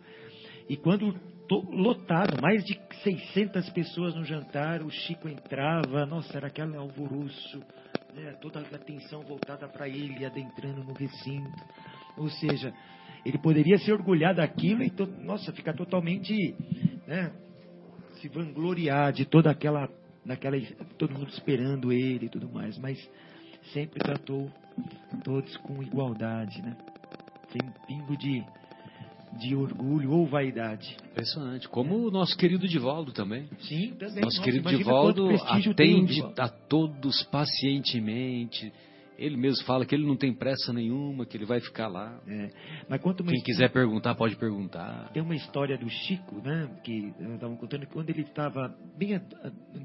S4: E quando lotado, mais de 600 pessoas no jantar, o Chico entrava, nossa, era aquele alvoroço, né, toda a atenção voltada para ele, adentrando no recinto. Ou seja, ele poderia se orgulhar daquilo e, nossa, ficar totalmente, né, se vangloriar de toda aquela, daquela, todo mundo esperando ele e tudo mais, mas sempre tratou todos com igualdade, né? Sem pingo de, de orgulho ou vaidade.
S2: Impressionante. Como o nosso querido Divaldo também.
S4: Sim, também.
S2: Nosso
S4: Nossa,
S2: querido Divaldo atende
S4: Divaldo.
S2: a todos pacientemente. Ele mesmo fala que ele não tem pressa nenhuma, que ele vai ficar lá.
S4: É, mas quanto
S2: Quem quiser perguntar, pode perguntar.
S4: Tem uma história do Chico, né? Que estavam contando que quando ele estava bem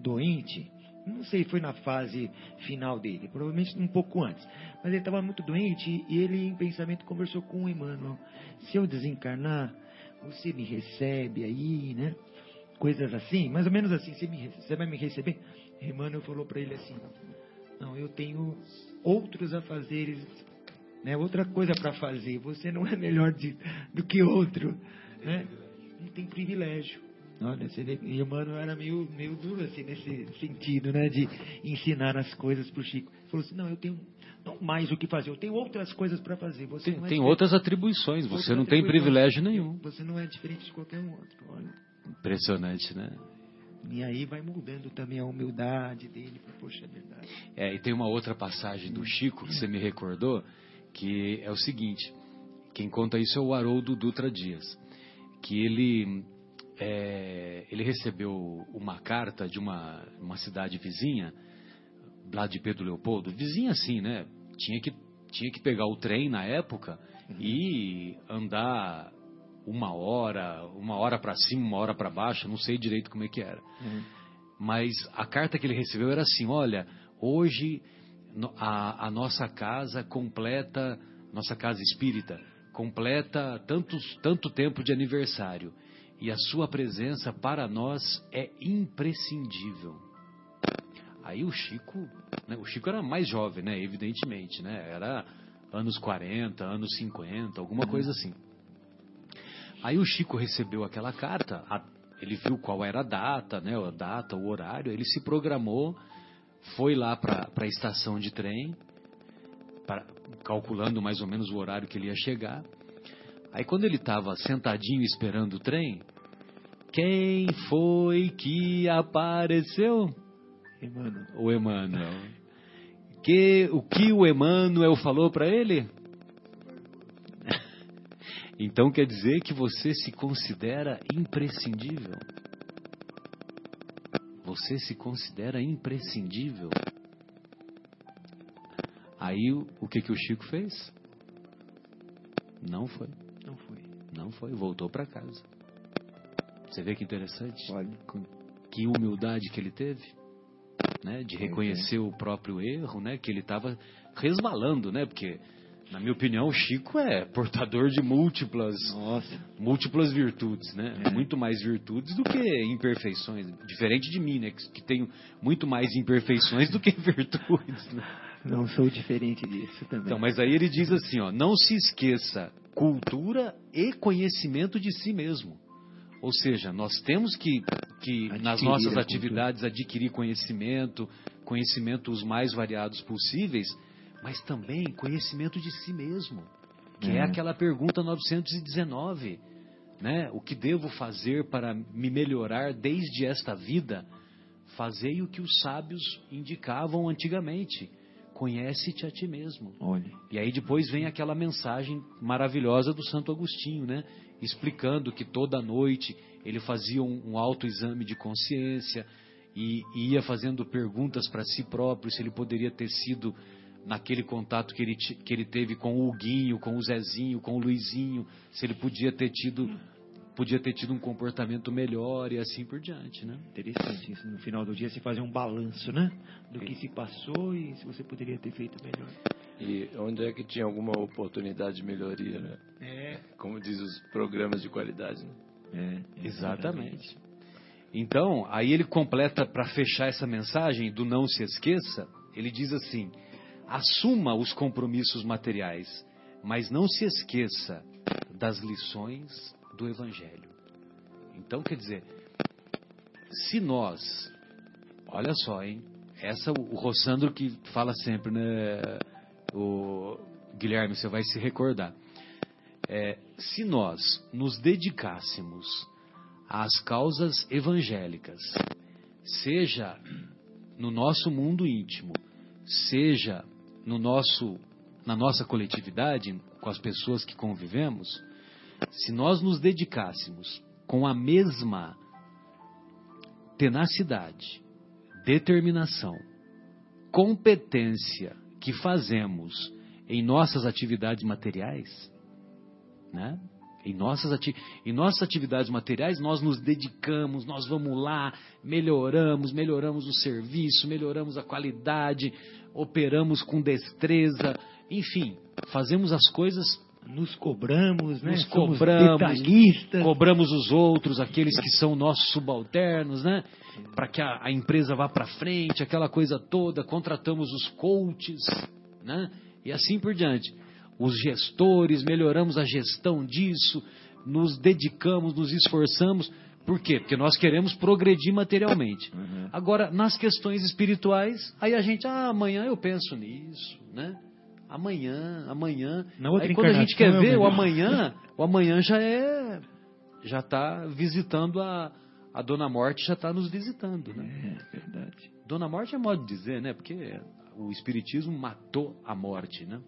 S4: doente, não sei, foi na fase final dele, provavelmente um pouco antes, mas ele estava muito doente e ele, em pensamento, conversou com o Emmanuel: se eu desencarnar, você me recebe aí, né? Coisas assim, mais ou menos assim: você, me, você vai me receber? Emmanuel falou para ele assim: não, eu tenho outros afazeres né? Outra coisa para fazer. Você não é melhor de- do que outro, né? Não tem privilégio. Olha, vê, e o mano era meio, meio duro assim nesse sentido, né? De ensinar as coisas para o Chico. Ele falou assim: não, eu tenho não mais o que fazer, eu tenho outras coisas para fazer. Você
S2: Tem,
S4: não é
S2: tem outras atribuições, você
S4: outras
S2: não tem privilégio nenhum.
S4: Você não é diferente de qualquer um outro. Olha.
S2: Impressionante, né?
S4: E aí vai mudando também a humildade dele. Poxa, é verdade.
S2: É, e tem uma outra passagem do Chico que você me recordou, que é o seguinte: quem conta isso é o Haroldo Dutra Dias, que ele é, ele recebeu uma carta de uma, uma cidade vizinha, lá de Pedro Leopoldo, vizinha assim, né? Tinha que, tinha que pegar o trem na época e andar uma hora, uma hora para cima, uma hora para baixo, não sei direito como é que era. Mas a carta que ele recebeu era assim: olha, hoje a, a nossa casa completa, nossa casa espírita, completa tantos, tanto tempo de aniversário. E a sua presença para nós é imprescindível. Aí o Chico, né, o Chico era mais jovem, né, evidentemente, né, era anos 40, anos 50, alguma coisa assim. Aí o Chico recebeu aquela carta, a- ele viu qual era a data, né, a data, o horário, ele se programou, foi lá para a estação de trem, pra- calculando mais ou menos o horário que ele ia chegar. Aí quando ele estava sentadinho esperando o trem, Quem foi que apareceu?
S4: Emmanuel.
S2: O Emmanuel. Que, o que o Emmanuel falou para ele? Então quer dizer que você se considera imprescindível? Você se considera imprescindível? Aí o que, que o Chico fez? Não foi.
S4: Não foi.
S2: Voltou para casa. Você vê que interessante?
S4: Olha.
S2: Que humildade que ele teve, né? De reconhecer o próprio erro, né? Que ele estava resvalando, né? Porque, na minha opinião, o Chico é portador de múltiplas,
S4: Nossa.
S2: múltiplas virtudes, né?
S4: É.
S2: Muito mais virtudes do que imperfeições. Diferente de mim, né? Que, que tenho muito mais imperfeições do que virtudes, né?
S4: Não sou diferente disso também.
S2: Então, mas aí ele diz assim, ó, não se esqueça cultura e conhecimento de si mesmo. Ou seja, nós temos que, que nas nossas atividades adquirir conhecimento, conhecimento os mais variados possíveis, mas também conhecimento de si mesmo, que é,
S4: É.
S2: aquela pergunta 919, né? O que devo fazer para me melhorar desde esta vida? Fazei o que os sábios indicavam antigamente. Conhece-te a ti mesmo.
S4: Olha.
S2: E aí depois vem aquela mensagem maravilhosa do Santo Agostinho, né? Explicando que toda noite ele fazia um, um autoexame de consciência e, e ia fazendo perguntas para si próprio se ele poderia ter sido naquele contato que ele, que ele teve com o Huguinho, com o Zezinho, com o Luizinho, se ele podia ter tido podia ter tido um comportamento melhor e assim por diante, né?
S4: Interessante isso. No final do dia você fazer um balanço, né? Do que se passou e se você poderia ter feito melhor.
S3: E onde é que tinha alguma oportunidade de melhoria, né?
S4: É.
S3: Como diz os programas de qualidade, né?
S4: É.
S2: Exatamente. Então, aí ele completa para fechar essa mensagem do não se esqueça, ele diz assim: assuma os compromissos materiais, mas não se esqueça das lições do evangelho. Então, quer dizer, se nós, olha só, hein? Essa o Rossandro que fala sempre, né? O Guilherme, você vai se recordar. É, se nós nos dedicássemos às causas evangélicas, seja no nosso mundo íntimo, seja no nosso, na nossa coletividade, com as pessoas que convivemos, se nós nos dedicássemos com a mesma tenacidade, determinação, competência que fazemos em nossas atividades materiais, né? Em nossas, ati em nossas atividades materiais, nós nos dedicamos, nós vamos lá, melhoramos, melhoramos o serviço, melhoramos a qualidade, operamos com destreza, enfim, fazemos as coisas,
S4: Nos cobramos, né?
S2: nos
S4: Somos
S2: cobramos,
S4: detalhistas.
S2: cobramos os outros, aqueles que são nossos subalternos, né? Para que a, a empresa vá para frente, aquela coisa toda, contratamos os coaches, né? E assim por diante. Os gestores, melhoramos a gestão disso, nos dedicamos, nos esforçamos. Por quê? Porque nós queremos progredir materialmente.
S4: Uhum.
S2: Agora, nas questões espirituais, aí a gente, ah, amanhã eu penso nisso, né? Amanhã, amanhã.
S4: Na outra
S2: aí quando a gente quer
S4: é
S2: ver,
S4: o
S2: amanhã, o amanhã já é, já está visitando a, a Dona Morte, já está nos visitando, né?
S4: É verdade.
S2: Dona Morte é modo de dizer, né? Porque o Espiritismo matou a morte, né?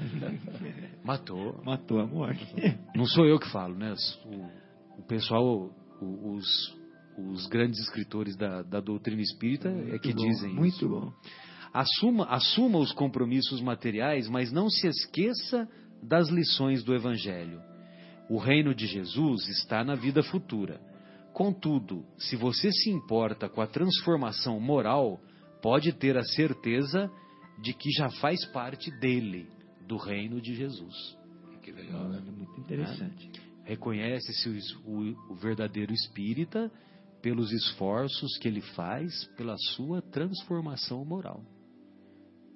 S2: Matou.
S4: Matou a morte.
S2: Não sou eu que falo, né? O, o pessoal, o- os, os grandes escritores da, da doutrina espírita é
S4: Muito
S2: que
S4: bom,
S2: dizem
S4: Muito
S2: isso.
S4: bom.
S2: Assuma, assuma os compromissos materiais, mas não se esqueça das lições do Evangelho. O reino de Jesus está na vida futura. Contudo, se você se importa com a transformação moral, pode ter a certeza de que já faz parte dele, do reino de Jesus.
S3: Que legal, né?
S4: Muito interessante.
S2: Reconhece-se o, o- o verdadeiro espírita pelos esforços que ele faz pela sua transformação moral.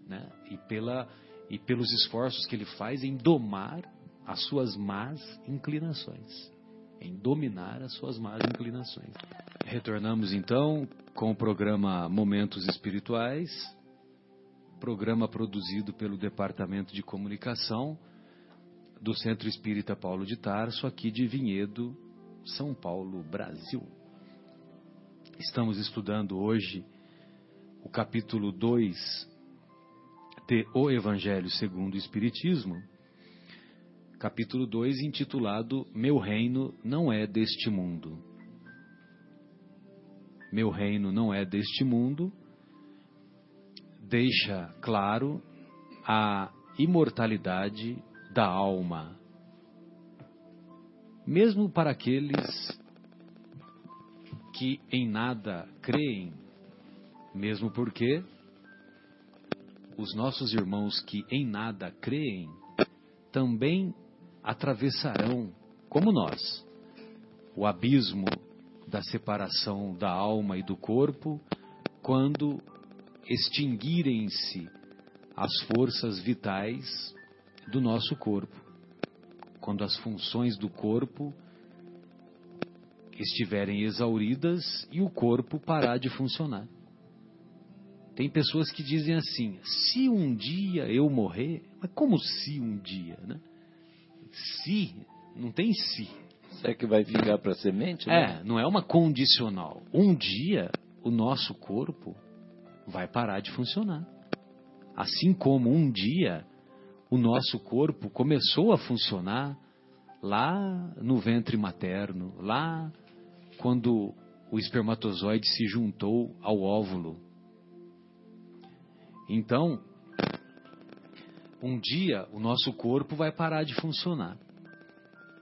S2: Né? E, pela, e pelos esforços que ele faz em domar as suas más inclinações. Em dominar as suas más inclinações. Retornamos então com o programa Momentos Espirituais, programa produzido pelo Departamento de Comunicação do Centro Espírita Paulo de Tarso, aqui de Vinhedo, São Paulo, Brasil. Estamos estudando hoje o capítulo 2 O Evangelho segundo o Espiritismo, capítulo 2 intitulado Meu reino não é deste mundo. Meu reino não é deste mundo deixa claro a imortalidade da alma. Mesmo para aqueles que em nada creem, mesmo porque os nossos irmãos que em nada creem também atravessarão, como nós, o abismo da separação da alma e do corpo quando extinguirem-se as forças vitais do nosso corpo, quando as funções do corpo estiverem exauridas e o corpo parar de funcionar. Tem pessoas que dizem assim: se um dia eu morrer, mas como se um dia, né? Se, não tem se.
S3: Será que vai ficar para semente?
S2: É, não é uma condicional. Um dia o nosso corpo vai parar de funcionar. Assim como um dia o nosso corpo começou a funcionar lá no ventre materno, lá quando o espermatozoide se juntou ao óvulo. Então, um dia o nosso corpo vai parar de funcionar.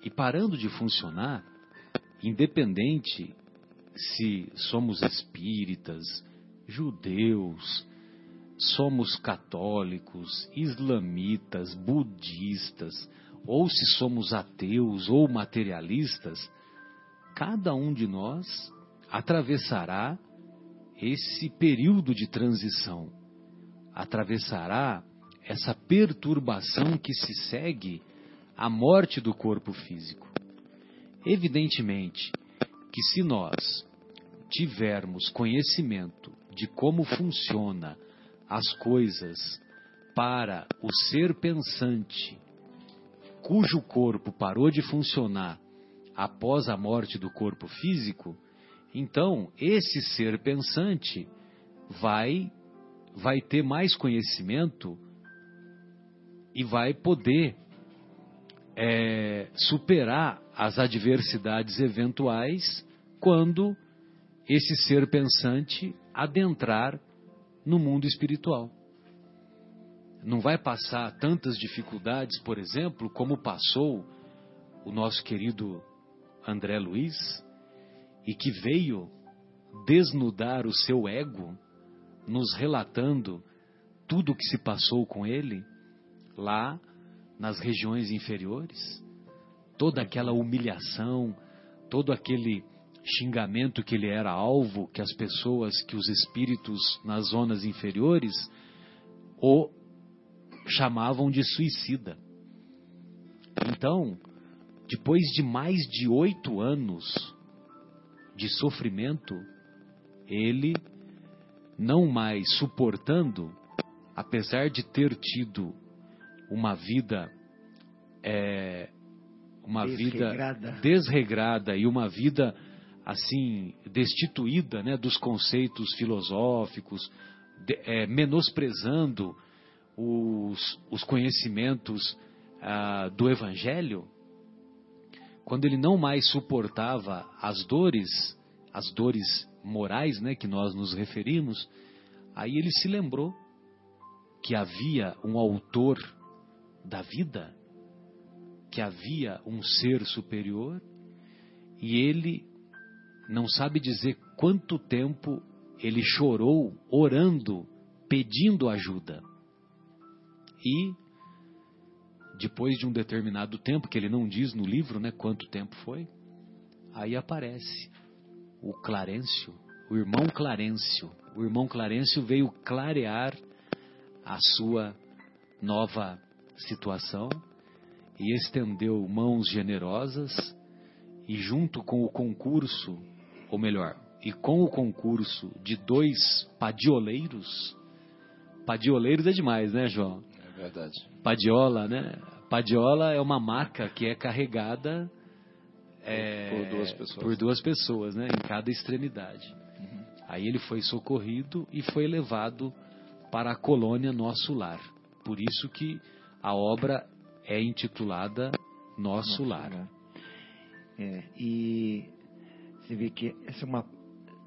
S2: E parando de funcionar, independente se somos espíritas, judeus, somos católicos, islamitas, budistas, ou se somos ateus ou materialistas, cada um de nós atravessará esse período de transição, atravessará essa perturbação que se segue à morte do corpo físico. Evidentemente que se nós tivermos conhecimento de como funciona as coisas para o ser pensante, cujo corpo parou de funcionar após a morte do corpo físico, então esse ser pensante vai vai ter mais conhecimento e vai poder é, superar as adversidades eventuais quando esse ser pensante adentrar no mundo espiritual. Não vai passar tantas dificuldades, por exemplo, como passou o nosso querido André Luiz, e que veio desnudar o seu ego, nos relatando tudo o que se passou com ele lá nas regiões inferiores, toda aquela humilhação, todo aquele xingamento que ele era alvo, que as pessoas, que os espíritos nas zonas inferiores o chamavam de suicida. Então, depois de mais de oito anos de sofrimento, ele, não mais suportando, apesar de ter tido uma vida é, uma
S4: Desregrada.
S2: vida desregrada e uma vida assim destituída né, dos conceitos filosóficos, de, é, menosprezando os, os conhecimentos ah, do Evangelho, quando ele não mais suportava as dores, as dores morais, né, que nós nos referimos, aí ele se lembrou que havia um autor da vida, que havia um ser superior, e ele não sabe dizer quanto tempo ele chorou orando, pedindo ajuda. E depois de um determinado tempo, que ele não diz no livro, né, quanto tempo foi, aí aparece o Clarencio, o irmão Clarencio. O irmão Clarencio veio clarear a sua nova situação e estendeu mãos generosas e junto com o concurso ou melhor, e com o concurso de dois padioleiros, padioleiros é demais, né, João?
S3: É verdade.
S2: Padiola, né? Padiola é uma marca que é carregada é,
S3: por duas pessoas.
S2: por duas pessoas, né, em cada extremidade. Aí ele foi socorrido e foi levado para a colônia Nosso Lar. Por isso que a obra é intitulada Nosso,
S4: Nosso
S2: Lar.
S4: Lar. É, e você vê que essa é uma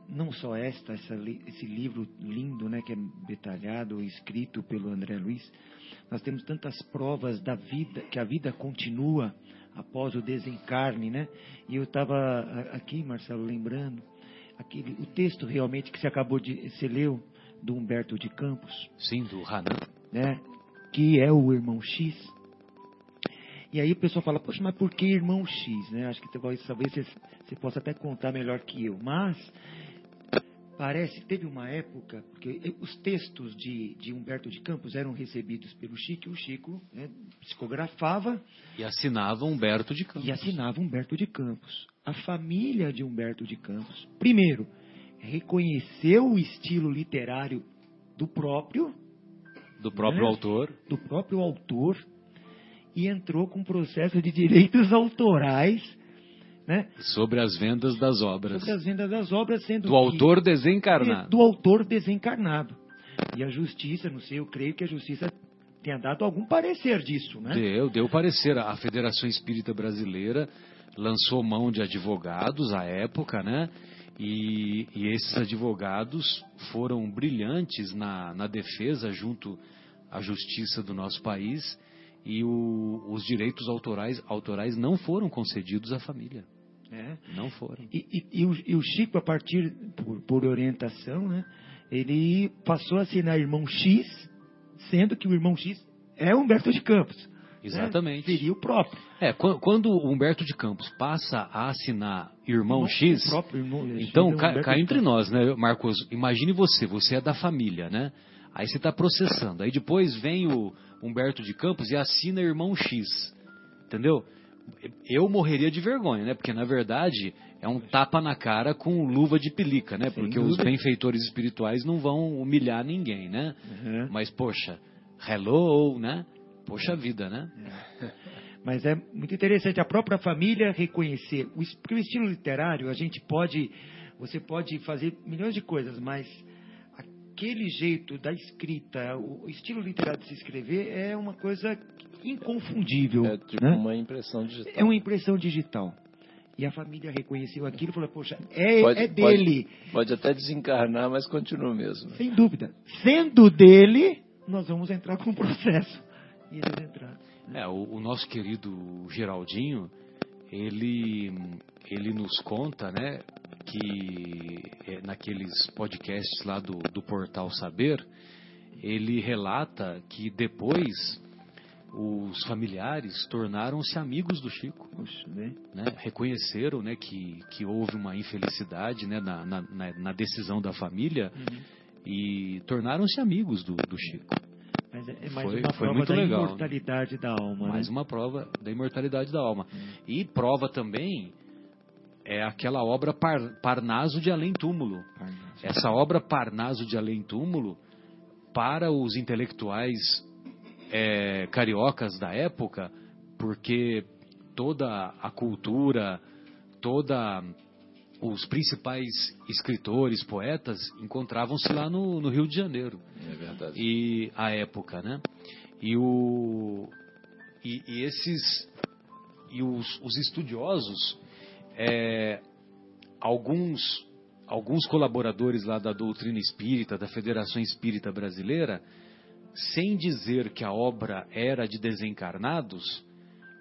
S4: não só esta, essa esse livro lindo, né, que é detalhado, escrito pelo André Luiz, nós temos tantas provas da vida, que a vida continua após o desencarne, né? E eu estava aqui, Marcelo, lembrando aquele o texto realmente que você acabou de você leu do Humberto de Campos,
S2: Sim, do Hanan.
S4: né? Que é o irmão X. E aí o pessoal fala, poxa, mas por que irmão X? Né? Acho que talvez, talvez você, você possa até contar melhor que eu. Mas parece que teve uma época, porque os textos de, de Humberto de Campos eram recebidos pelo Chico, o Chico né, psicografava
S2: E assinava Humberto de Campos.
S4: e assinava Humberto de Campos. A família de Humberto de Campos, primeiro, reconheceu o estilo literário do próprio
S2: Do próprio
S4: Né?
S2: autor.
S4: do próprio autor e entrou com um processo de direitos autorais né,
S2: Sobre as vendas das obras.
S4: sobre as vendas das obras, sendo
S2: Do autor desencarnado.
S4: do autor desencarnado. E a justiça, não sei, eu creio que a justiça tenha dado algum parecer disso, né?
S2: Deu, deu parecer. A Federação Espírita Brasileira lançou mão de advogados à época, né? E, e esses advogados foram brilhantes na, na defesa junto à justiça do nosso país e o- os direitos autorais, autorais não foram concedidos à família.
S4: É.
S2: Não foram.
S4: E, e- e o, e o Chico, a partir, por, por orientação, né, ele passou a assinar irmão X, sendo que o irmão X é Humberto de Campos. né?
S2: Exatamente.
S4: Seria o próprio.
S2: É, quan- quando o Humberto de Campos passa a assinar Irmão X,
S4: irmão X
S2: Então,
S4: é
S2: cá,
S4: de
S2: entre nós, né, Marcos? Imagine você, você é da família, né? Aí você está processando. Aí depois vem o Humberto de Campos e assina Irmão X. Entendeu? Eu morreria de vergonha, né? Porque, na verdade, é um tapa na cara com luva de pelica, né? Porque os benfeitores espirituais não vão humilhar ninguém, né?
S4: Uhum.
S2: Mas, poxa, hello, né? Poxa vida, né?
S4: Mas é muito interessante a própria família reconhecer. Porque o estilo literário, a gente pode. Você pode fazer milhões de coisas, mas aquele jeito da escrita, o estilo literário de se escrever é uma coisa inconfundível.
S3: É tipo
S4: né?
S3: uma impressão digital.
S4: É uma impressão digital. E a família reconheceu aquilo e falou: Poxa, é,
S3: Pode-
S4: é dele.
S3: Pode, pode até desencarnar, mas continua mesmo.
S4: Sem dúvida. Sendo dele, nós vamos entrar com o processo. E eles entraram.
S2: É, o, o nosso querido Geraldinho, ele, ele nos conta, né, que é, naqueles podcasts lá do, do Portal Saber, ele relata que depois os familiares tornaram-se amigos do Chico,
S4: né?
S2: né, reconheceram, né, que, que houve uma infelicidade, né, na, na, na- decisão da família
S4: Uhum.
S2: e tornaram-se amigos do, do Chico.
S4: Mas é, é mais
S2: Foi-
S4: uma
S2: foi
S4: prova
S2: muito
S4: da
S2: legal.
S4: imortalidade da alma.
S2: Mais
S4: né?
S2: uma prova da imortalidade da alma. E prova também é aquela obra Par- Parnaso de Além Túmulo. Essa obra Parnaso de Além Túmulo, para os intelectuais é, cariocas da época, porque toda a cultura, toda os principais escritores, poetas, encontravam-se lá no, no Rio de Janeiro
S3: É verdade.
S2: e a época, né? E o e, e esses e os, os estudiosos, é, alguns alguns colaboradores lá da doutrina espírita, da Federação Espírita Brasileira, sem dizer que a obra era de desencarnados,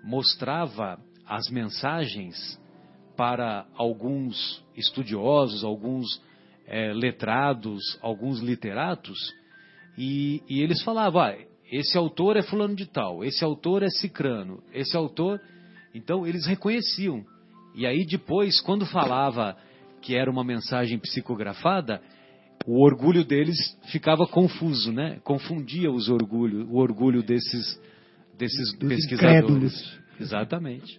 S2: mostrava as mensagens para alguns estudiosos, alguns é, letrados, alguns literatos, e, e eles falavam, ah, esse autor é fulano de tal, esse autor é cicrano, esse autor... Então eles reconheciam. E aí depois, quando falava que era uma mensagem psicografada, o orgulho deles ficava confuso, né? Confundia os orgulho, o orgulho desses, desses
S4: Dos
S2: pesquisadores.
S4: incrédulos.
S2: Exatamente.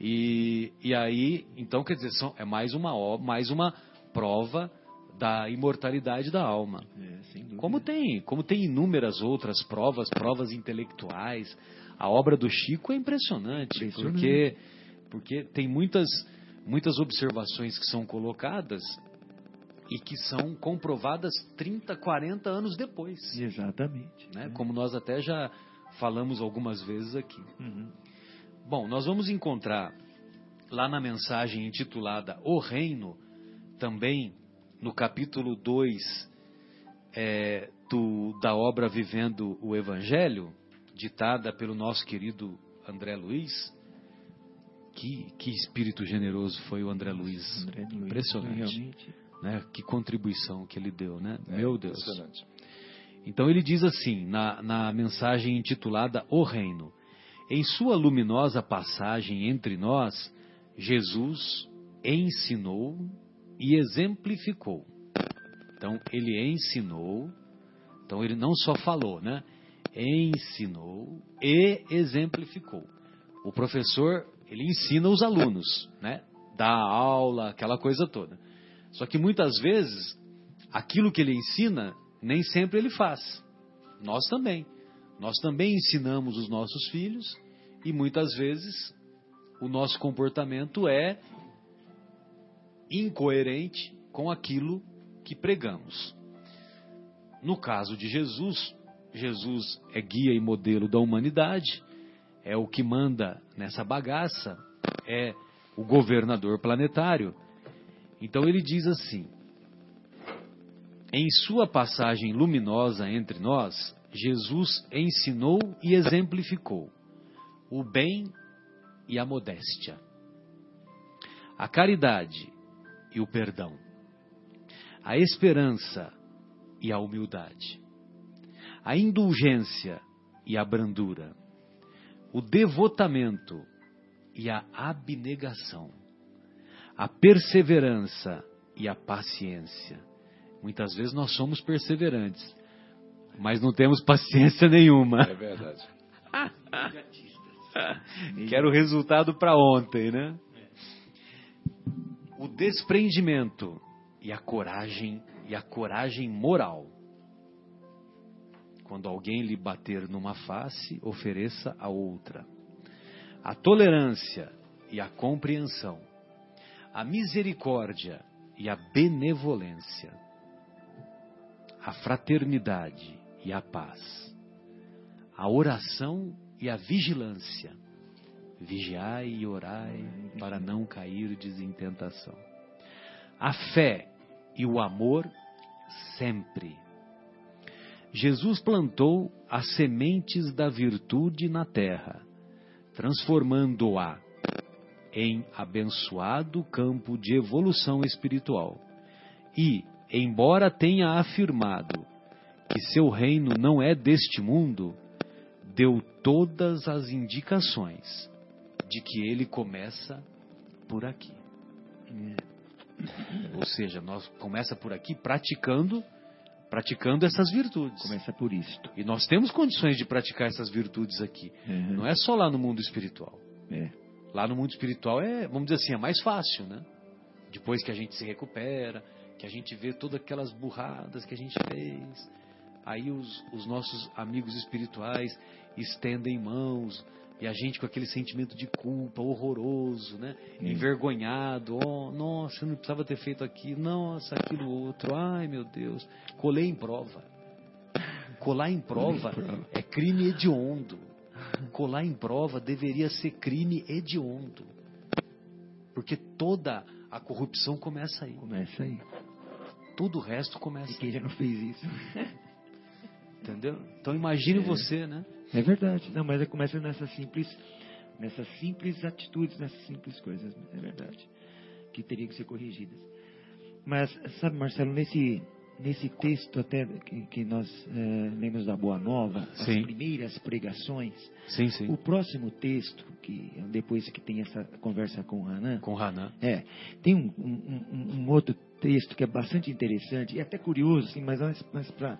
S2: E, e aí, então, quer dizer, são, é mais uma, mais uma prova da imortalidade da alma.
S4: É.
S2: Como tem, como tem inúmeras outras provas, provas intelectuais. A obra do Chico é impressionante,
S4: Impressionante.
S2: porque Porque tem muitas, muitas observações que são colocadas e que são comprovadas 30, 40 anos depois.
S4: Exatamente.
S2: Né? Como nós até já falamos algumas vezes aqui.
S4: Uhum.
S2: Bom, nós vamos encontrar lá na mensagem intitulada O Reino, também no capítulo 2 é, do, da obra Vivendo o Evangelho, ditada pelo nosso querido André Luiz. Que, que espírito generoso foi o André Luiz.
S4: André Luiz,
S2: Impressionante.
S4: Realmente.
S2: Né? Que contribuição que ele deu, né?
S3: É,
S2: Meu Deus.
S3: Impressionante.
S2: Então ele diz assim, na, na mensagem intitulada O Reino: Em sua luminosa passagem entre nós, Jesus ensinou e exemplificou. Então ele ensinou, então ele não só falou, né? Ensinou e exemplificou. O professor, ele ensina os alunos, né? Dá aula, aquela coisa toda. Só que muitas vezes, aquilo que ele ensina, nem sempre ele faz. Nós também. Nós também ensinamos os nossos filhos e muitas vezes o nosso comportamento é incoerente com aquilo que pregamos. No caso de Jesus, Jesus é guia e modelo da humanidade, é o que manda nessa bagaça, é o governador planetário. Então ele diz assim: Em sua passagem luminosa entre nós, Jesus ensinou e exemplificou o bem e a modéstia, a caridade e o perdão, a esperança e a humildade, a indulgência e a brandura, o devotamento e a abnegação, a perseverança e a paciência. Muitas vezes nós somos perseverantes, mas não temos paciência nenhuma.
S3: É verdade.
S2: Quero o resultado para ontem, né? O desprendimento e a coragem e a coragem moral. Quando alguém lhe bater numa face, ofereça a outra. A tolerância e a compreensão. A misericórdia e a benevolência. A fraternidade e a paz. A oração e a vigilância. Vigiai e orai para não cairdes em tentação. A fé e o amor sempre. Jesus plantou as sementes da virtude na terra, transformando-a em abençoado campo de evolução espiritual. E, embora tenha afirmado que seu reino não é deste mundo, deu todas as indicações de que ele começa por aqui. Ou seja, nós começa por aqui praticando praticando essas virtudes.
S4: Começa por isto.
S2: E nós temos condições de praticar essas virtudes aqui.
S4: Uhum.
S2: Não é só lá no mundo espiritual.
S4: É.
S2: Lá no mundo espiritual é, vamos dizer assim, é mais fácil, né? Depois que a gente se recupera, que a gente vê todas aquelas burradas que a gente fez, aí os, os nossos amigos espirituais estendem mãos, e a gente com aquele sentimento de culpa horroroso, né?
S4: Hum.
S2: Envergonhado. Oh, nossa, eu não precisava ter feito aqui. Nossa, aquilo outro. Ai, meu Deus. Colei em prova. Colar em prova é crime hediondo. Colar em prova deveria ser crime hediondo. Porque toda a corrupção começa aí.
S4: Começa aí.
S2: Todo o resto começa
S4: E quem já não fez isso?
S2: Entendeu? Então imagine
S4: É.
S2: você, né?
S4: É verdade. Não, mas começa nessas simples, nessas simples atitudes, nessas simples coisas. É verdade. Que teriam que ser corrigidas. Mas, sabe, Marcelo, nesse, nesse texto até que, que nós eh, lemos da Boa Nova,
S2: Sim.
S4: as primeiras pregações,
S2: Sim, sim.
S4: o próximo texto, que é depois que tem essa conversa com o Hanan,
S2: Com Hanan.
S4: é, tem um, um- um- um outro texto que é bastante interessante e até curioso, assim, mas, mas para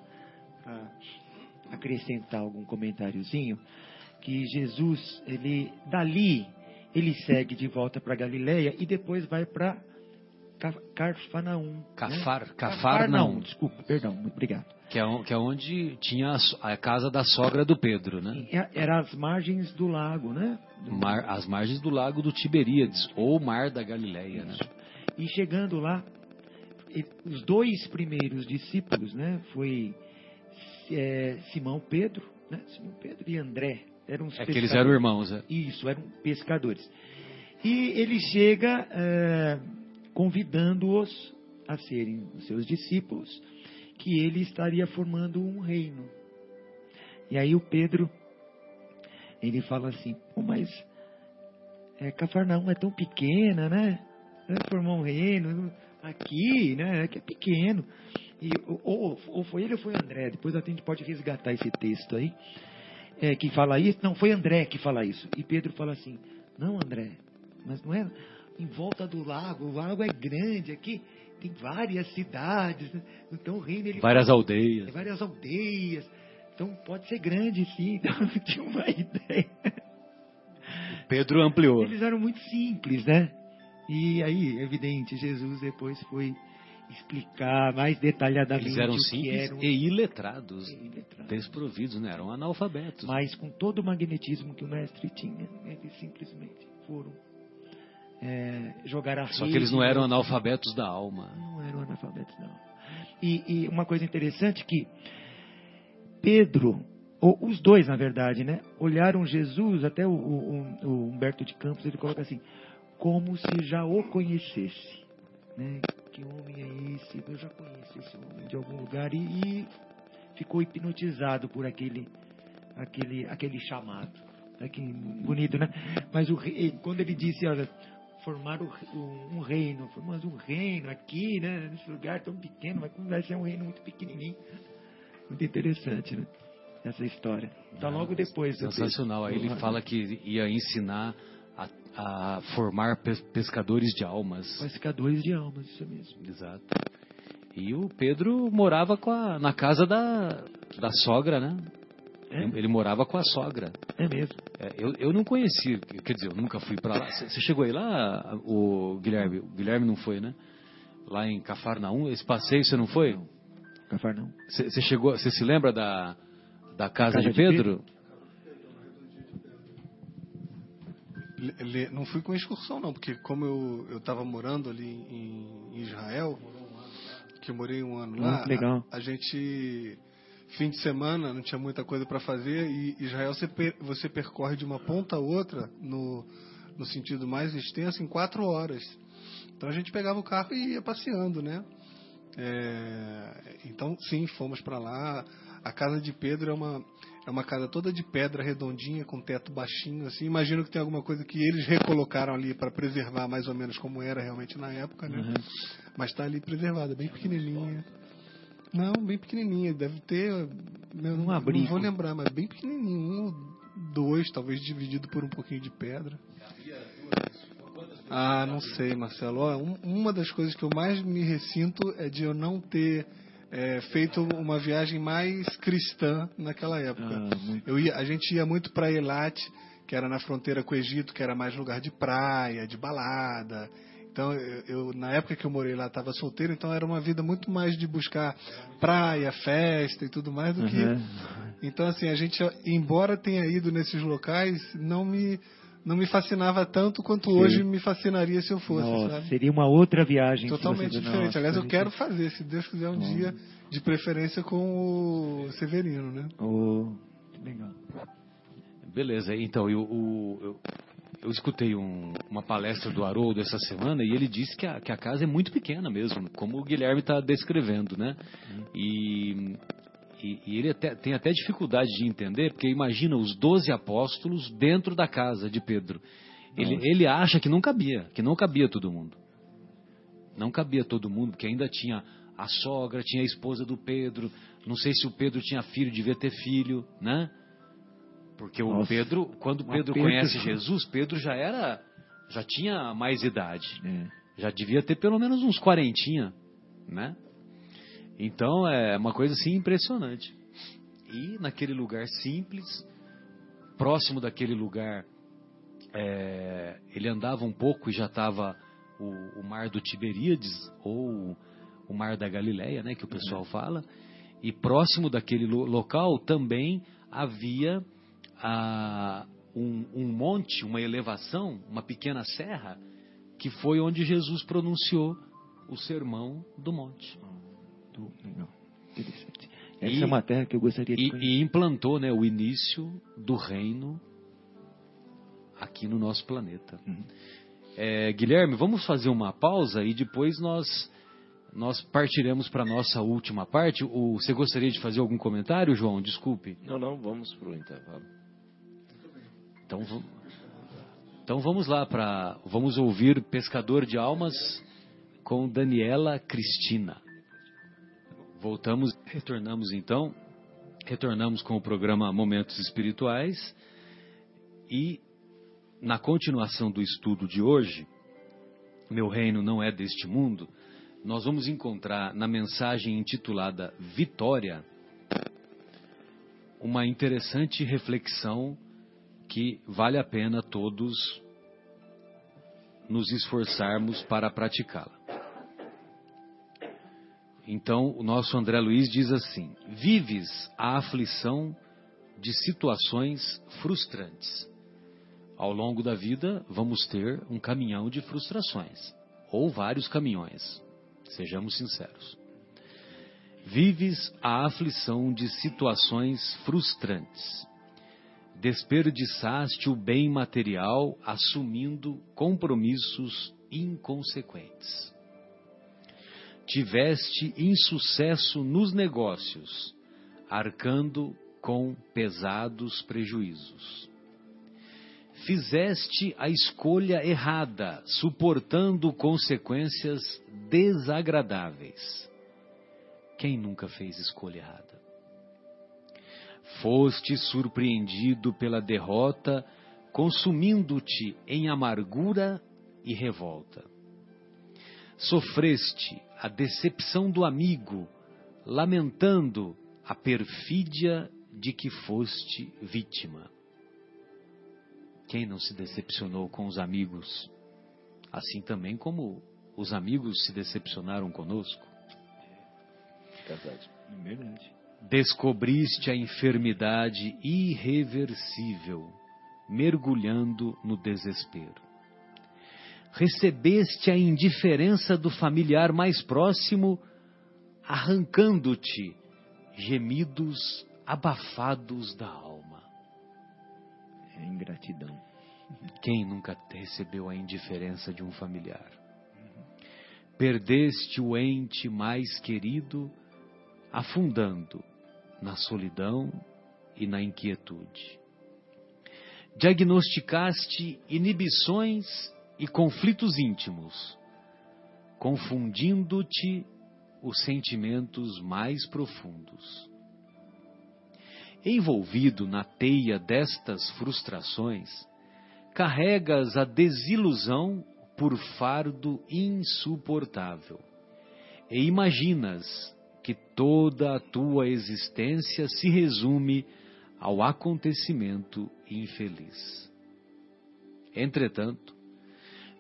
S4: acrescentar algum comentáriozinho, que Jesus, ele dali, ele segue de volta para Galileia e depois vai para Ca- Carfanaum.
S2: Cafar,
S4: né?
S2: Cafarnaum,
S4: Desculpa, perdão, muito obrigado.
S2: que é, que é onde tinha a, a casa da sogra do Pedro, né?
S4: Era as margens do lago, né?
S2: Mar- as margens do lago do Tiberíades, ou Mar da Galileia, né?
S4: E chegando lá, os dois primeiros discípulos, né? Foi é, Simão Pedro, né? Simão Pedro e André. Eram os
S2: É que eles eram irmãos, né?
S4: Isso, eram pescadores. E ele chega é, convidando-os a serem seus discípulos, que ele estaria formando um reino. E aí o Pedro, ele fala assim, Pô, mas é, Cafarnaum é tão pequena, né? Vai formar um reino aqui, né? Que é pequeno. E, ou, ou- foi ele ou foi André? Depois a gente pode resgatar esse texto aí. É, que fala isso. Não, foi André que fala isso. E Pedro fala assim: Não, André, mas não é em volta do lago. O lago é grande aqui. Tem várias cidades. né? Então o reino ele
S2: Várias
S4: tem
S2: aldeias.
S4: várias aldeias. Então pode ser grande, sim. Então tinha uma ideia.
S2: Pedro ampliou.
S4: Eles eram muito simples, né? E aí, evidente, Jesus depois foi explicar mais detalhadamente
S2: Eles eram
S4: o que
S2: simples
S4: eram
S2: e iletrados,
S4: iletrados.
S2: desprovidos, né? Eram analfabetos.
S4: Mas com todo o magnetismo que o mestre tinha, eles simplesmente foram é, jogar a
S2: Só que eles não
S4: rede,
S2: eram analfabetos da alma.
S4: Não eram analfabetos, não. E, e uma coisa interessante que Pedro, ou os dois na verdade, né, olharam Jesus, até o, o- o Humberto de Campos, ele coloca assim, como se já o conhecesse. Né? Que homem é esse? Eu já conheço esse homem de algum lugar e, e ficou hipnotizado por aquele, aquele, aquele chamado. Olha que bonito, né? Mas o, rei- quando ele disse, olha, formar um reino, formamos um reino aqui, né? Nesse lugar tão pequeno, mas como vai ser um reino muito pequenininho? Muito interessante, né? Essa história. Está logo depois.
S2: Sensacional. Aí ele fala que ia ensinar a, a formar pes- pescadores de almas.
S4: Pescadores de almas, isso mesmo.
S2: Exato. E o Pedro morava com a- na casa da, da sogra, né?
S4: É,
S2: Ele morava com a sogra.
S4: é mesmo.
S2: É, eu, eu não conheci, quer dizer, eu nunca fui para lá. Você chegou aí lá, o Guilherme? O Guilherme não foi, né? Lá em Cafarnaum, esse passeio você não foi?
S4: Cafarnaum.
S2: Você chegou, você se lembra da, da casa,
S4: Casa
S2: de
S4: de
S2: Pedro?
S5: Le- não fui com excursão não, porque como eu eu estava morando ali em, em Israel, que eu morei um ano lá,
S4: Ah.
S5: A, a gente fim de semana não tinha muita coisa para fazer e Israel você, per- você percorre de uma ponta a outra no no sentido mais extenso em quatro horas. Então a gente pegava o carro e ia passeando, né? É, então sim, fomos para lá. A casa de Pedro é uma é uma casa toda de pedra redondinha com teto baixinho assim. Imagino que tem alguma coisa que eles recolocaram ali para preservar mais ou menos como era realmente na época, né?
S4: Uhum.
S5: Mas está ali preservada, bem pequenininha. Não, bem pequenininha. Deve ter. Eu
S4: Um
S5: não
S4: abrigo.
S5: vou lembrar, mas bem pequenininho. Um dois, talvez dividido por um pouquinho de pedra. Ah, não sei, Marcelo. Ó, um- uma das coisas que eu mais me ressinto é de eu não ter é, feito uma viagem mais cristã naquela época.
S4: Ah.
S5: Eu ia, a gente ia muito para Eilat, que era na fronteira com o Egito, que era mais lugar de praia, de balada. Então, eu, eu- na época que eu morei lá, estava solteiro, então era uma vida muito mais de buscar praia, festa e tudo mais do que.
S4: Uhum.
S5: Então, assim, a gente, embora tenha ido nesses locais, não me, não me fascinava tanto quanto
S4: Sim.
S5: hoje me fascinaria se eu fosse,
S4: Nossa,
S5: sabe?
S4: seria uma outra viagem.
S5: Totalmente
S4: você-
S5: diferente.
S4: Nossa,
S5: Aliás, eu
S4: gente.
S5: quero fazer, se Deus quiser, um
S4: Bom.
S5: dia, de preferência com o Severino, né?
S4: Oh, legal.
S2: Beleza, então eu, o- eu, eu escutei um- uma palestra do Haroldo essa semana e ele disse que a, que a casa é muito pequena mesmo, como o Guilherme está descrevendo, né? E, e, e ele até, tem até dificuldade de entender, porque imagina os doze apóstolos dentro da casa de Pedro. Ele, ele acha que não cabia, que não cabia todo mundo. Não cabia todo mundo, porque ainda tinha a sogra, tinha a esposa do Pedro. Não sei se o Pedro tinha filho, devia ter filho, né? Porque o
S4: Nossa,
S2: Pedro, quando Pedro
S4: aperto.
S2: conhece Jesus, Pedro já era, já tinha mais idade.
S4: É.
S2: Já devia ter pelo menos uns quarentinha, né? Então é uma coisa assim impressionante. E naquele lugar simples, próximo daquele lugar, é, ele andava um pouco e já estava o, o mar do Tiberíades ou o mar da Galileia, né, que o pessoal fala. E próximo daquele lo- local também havia um, um monte, uma elevação, uma pequena serra, que foi onde Jesus pronunciou o sermão do monte.
S4: Essa
S2: E-
S4: é uma terra que eu gostaria de
S2: E,
S4: conhecer.
S2: e implantou né, o início do reino aqui no nosso planeta.
S4: Uhum.
S2: É, Guilherme, vamos fazer uma pausa e depois nós nós partiremos para a nossa última parte. O, você gostaria de fazer algum comentário, João? Desculpe.
S3: Não, não, vamos para o intervalo.
S2: Então, então vamos lá para vamos ouvir Pescador de Almas com Daniela Cristina. Voltamos, retornamos então, retornamos com o programa Momentos Espirituais e na continuação do estudo de hoje, Meu reino não é deste mundo, nós vamos encontrar na mensagem intitulada Vitória uma interessante reflexão que vale a pena todos nos esforçarmos para praticá-la. Então, o nosso André Luiz diz assim: Vives a aflição de situações frustrantes. Ao longo da vida, vamos ter um caminhão de frustrações, ou vários caminhões, sejamos sinceros. Vives a aflição de situações frustrantes. Desperdiçaste o bem material assumindo compromissos inconsequentes. Tiveste insucesso nos negócios, arcando com pesados prejuízos. Fizeste a escolha errada, suportando consequências desagradáveis. Quem nunca fez escolha errada? Foste surpreendido pela derrota, consumindo-te em amargura e revolta. Sofreste a decepção do amigo, lamentando a perfídia de que foste vítima. Quem não se decepcionou com os amigos? Assim também como os amigos se decepcionaram conosco.
S3: Verdade.
S4: Verdade.
S2: Descobriste a enfermidade irreversível, mergulhando no desespero. Recebeste a indiferença do familiar mais próximo, arrancando-te gemidos abafados da alma.
S4: É ingratidão.
S2: Quem nunca recebeu a indiferença de um familiar? Perdeste o ente mais querido, afundando na solidão e na inquietude. Diagnosticaste inibições e conflitos íntimos, confundindo-te os sentimentos mais profundos. Envolvido na teia destas frustrações, carregas a desilusão por fardo insuportável e imaginas que toda a tua existência se resume ao acontecimento infeliz. Entretanto,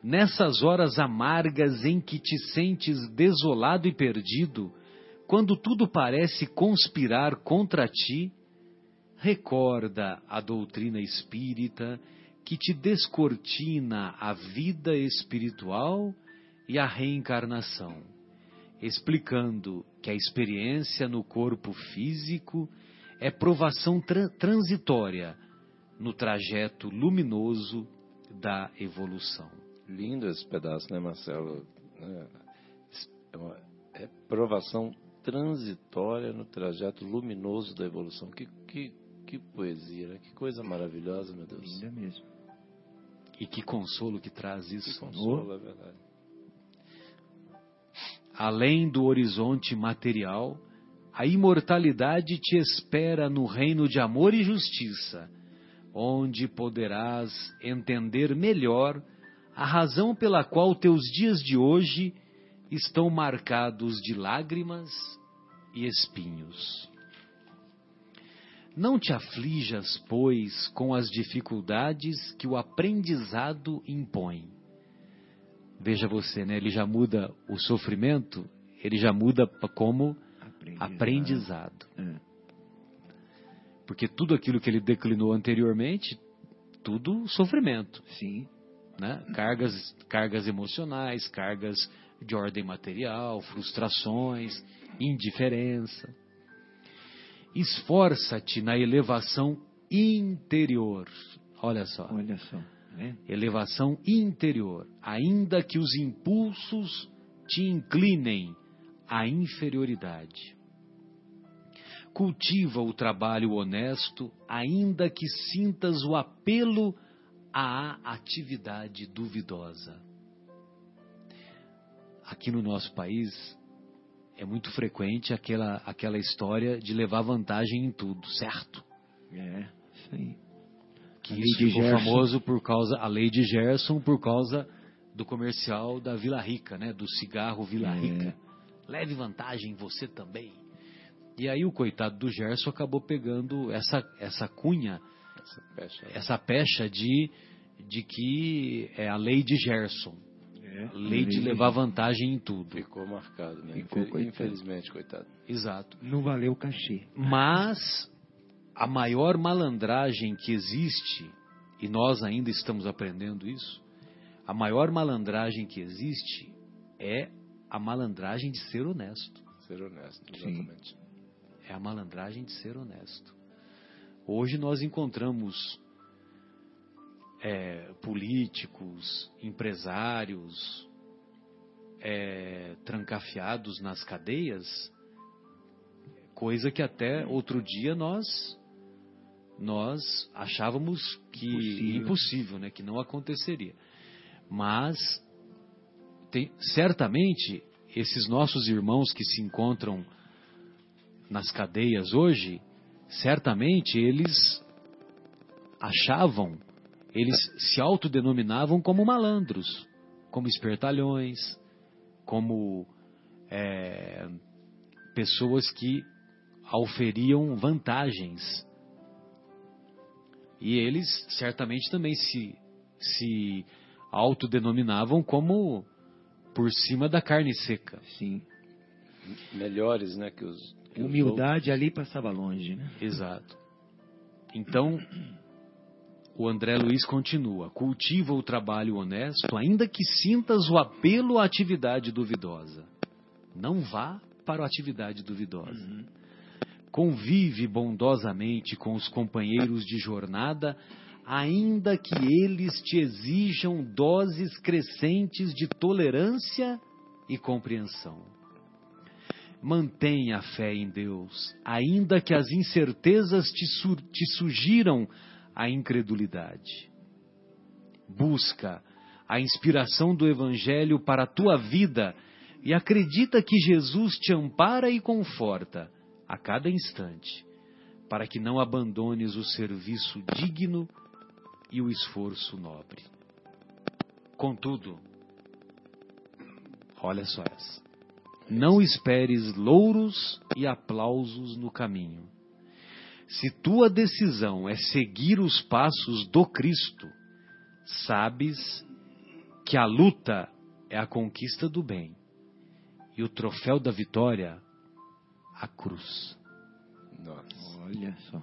S2: nessas horas amargas em que te sentes desolado e perdido, quando tudo parece conspirar contra ti, recorda a doutrina espírita que te descortina a vida espiritual e a reencarnação, explicando que a experiência no corpo físico é provação tra transitória no trajeto luminoso da evolução.
S3: Lindo esse pedaço, né, Marcelo? É, é uma- é provação transitória no trajeto luminoso da evolução. Que, que, que poesia, né? Que coisa maravilhosa, meu Deus.
S4: Linda mesmo.
S2: E que consolo que traz
S3: Que
S2: isso.
S3: consolo, é verdade.
S2: Além do horizonte material, a imortalidade te espera no reino de amor e justiça, onde poderás entender melhor a razão pela qual teus dias de hoje estão marcados de lágrimas e espinhos. Não te aflijas, pois, com as dificuldades que o aprendizado impõe. Veja você, né? Ele já muda o sofrimento, ele já muda como
S4: Aprendizado.
S2: aprendizado.
S4: É.
S2: Porque tudo aquilo que ele declinou anteriormente, tudo sofrimento,
S4: Sim.
S2: Né? Cargas, cargas emocionais, cargas de ordem material, frustrações, indiferença. Esforça-te na elevação interior. Olha só.
S4: Olha só. Né?
S2: elevação interior, ainda que os impulsos te inclinem à inferioridade. Cultiva o trabalho honesto, ainda que sintas o apelo à atividade duvidosa. Aqui no nosso país é muito frequente aquela, aquela história de levar vantagem em tudo, certo?
S4: É, aí.
S2: que isso ficou
S4: Gerson.
S2: famoso por causa a lei de Gerson por causa do comercial da Vila Rica, né, do cigarro Vila
S4: É.
S2: Rica. Leve vantagem você também. E aí o coitado do Gerson acabou pegando essa essa cunha,
S3: Essa pecha.
S2: essa pecha de de que é a lei de Gerson,
S4: É.
S2: a lei de levar vantagem em tudo.
S3: Ficou marcado, né?
S4: Ficou,
S3: Infel-
S4: coitado.
S3: Infelizmente, coitado.
S2: Exato.
S4: Não valeu o cachê.
S2: Mas a maior malandragem que existe, e nós ainda estamos aprendendo isso, a maior malandragem que existe é a malandragem de ser honesto.
S3: Ser honesto,
S4: Sim.
S3: exatamente.
S2: É a malandragem de ser honesto. Hoje nós encontramos é, políticos, empresários, é, trancafiados nas cadeias, coisa que até outro dia nós nós achávamos que
S4: Impossível.
S2: impossível, né, que não aconteceria. Mas tem, certamente esses nossos irmãos que se encontram nas cadeias hoje, certamente eles achavam, eles se autodenominavam como malandros, como espertalhões, como é, pessoas que auferiam vantagens. E eles certamente também se, se autodenominavam como por cima da carne seca.
S4: Sim.
S3: Melhores, né, que os...
S4: Humildade ali passava longe, né?
S2: Exato. Então, o André Luiz continua: cultiva o trabalho honesto, ainda que sintas o apelo à atividade duvidosa. Não vá para a atividade duvidosa. Convive bondosamente com os companheiros de jornada, ainda que eles te exijam doses crescentes de tolerância e compreensão. Mantenha a fé em Deus, ainda que as incertezas te, sur- te sugiram a incredulidade. Busca a inspiração do Evangelho para a tua vida e acredita que Jesus te ampara e conforta a cada instante, para que não abandones o serviço digno e o esforço nobre. Contudo, olha só essa. Não esperes louros e aplausos no caminho. Se tua decisão é seguir os passos do Cristo, sabes que a luta é a conquista do bem e o troféu da vitória, a cruz.
S3: Nossa.
S4: Olha só.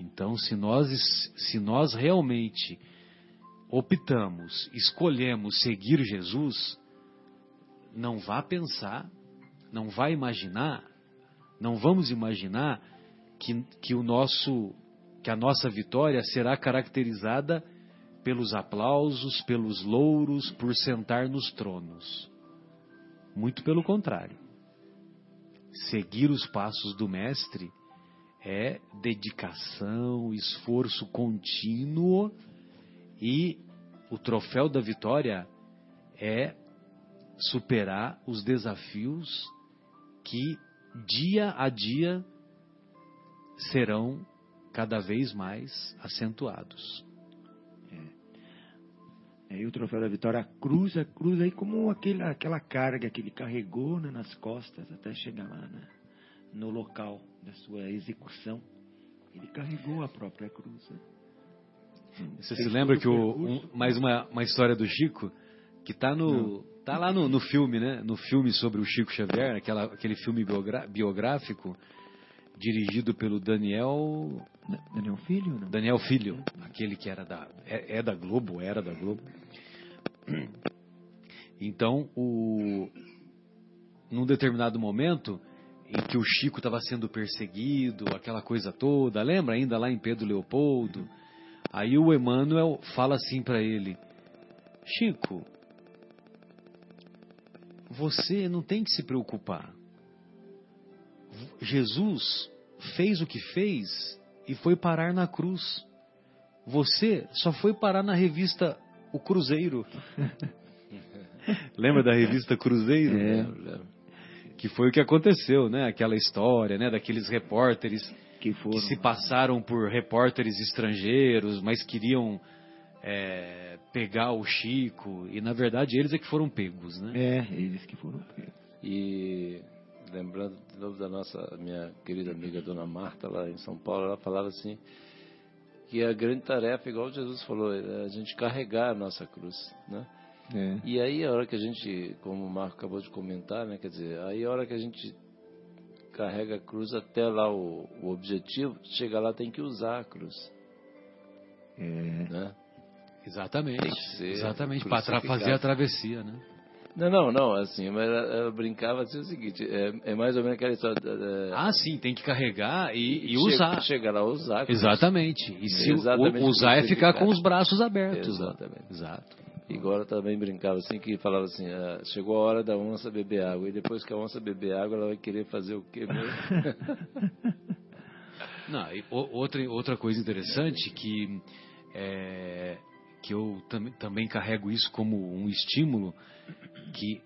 S2: Então, se nós, se nós realmente optamos, escolhemos seguir Jesus, não vá pensar, não vá imaginar, não vamos imaginar que, que o nosso, que a nossa vitória será caracterizada pelos aplausos, pelos louros, por sentar nos tronos. Muito pelo contrário. Seguir os passos do Mestre é dedicação, esforço contínuo e o troféu da vitória é superar os desafios que dia a dia serão cada vez mais acentuados.
S4: Aí o troféu da vitória, a cruz, a cruz aí como aquele, aquela carga que ele carregou né, nas costas até chegar lá né, no local da sua execução. Ele carregou a própria cruz. né.
S2: Você
S4: Fez
S2: se lembra que o, um- mais uma, uma história do Chico, Que tá no. Tá lá no, no filme, né? No filme sobre o Chico Xavier, aquela, aquele filme biográfico, dirigido pelo Daniel.
S4: Daniel Filho? Não?
S2: Daniel Filho, aquele que era da. É, é da Globo, era da Globo. Então, o, num determinado momento, em que o Chico estava sendo perseguido, aquela coisa toda, lembra ainda lá em Pedro Leopoldo? Aí o Emmanuel fala assim para ele: Chico, você não tem que se preocupar. Jesus fez o que fez e foi parar na cruz. Você só foi parar na revista O Cruzeiro. Lembra da revista Cruzeiro?
S4: É.
S2: Que foi o que aconteceu, né? Aquela história, né? Daqueles repórteres
S4: que, foram...
S2: que se passaram por repórteres estrangeiros, mas queriam é, pegar o Chico. E na verdade eles é que foram pegos, né?
S4: É, eles que foram pegos.
S3: E lembrando de novo da nossa minha querida amiga Dona Marta lá em São Paulo, ela falava assim que a grande tarefa, igual Jesus falou, é a gente carregar a nossa cruz, né?
S4: É.
S3: E aí a hora que a gente, como o Marco acabou de comentar, né, quer dizer, aí a hora que a gente carrega a cruz até lá o, o objetivo, chega lá tem que usar a cruz.
S4: É.
S3: Né?
S2: Exatamente. Exatamente, para fazer a travessia, né?
S3: Não, não, não, assim, mas ela, ela brincava assim o seguinte, é, é mais ou menos aquela história. é,
S2: Ah, sim, tem que carregar e, e usar.
S3: Chegar lá usar.
S2: Exatamente. E se o-
S3: Exatamente
S2: usar é ficar com os braços abertos. lá.
S3: Exatamente.
S2: Exato.
S3: E agora também brincava assim, que falava assim, ah, chegou a hora da onça beber água, e depois que a onça beber água, ela vai querer fazer o quê mesmo?
S2: Não, e outra, outra coisa interessante que, é, que eu tam, também carrego isso como um estímulo, que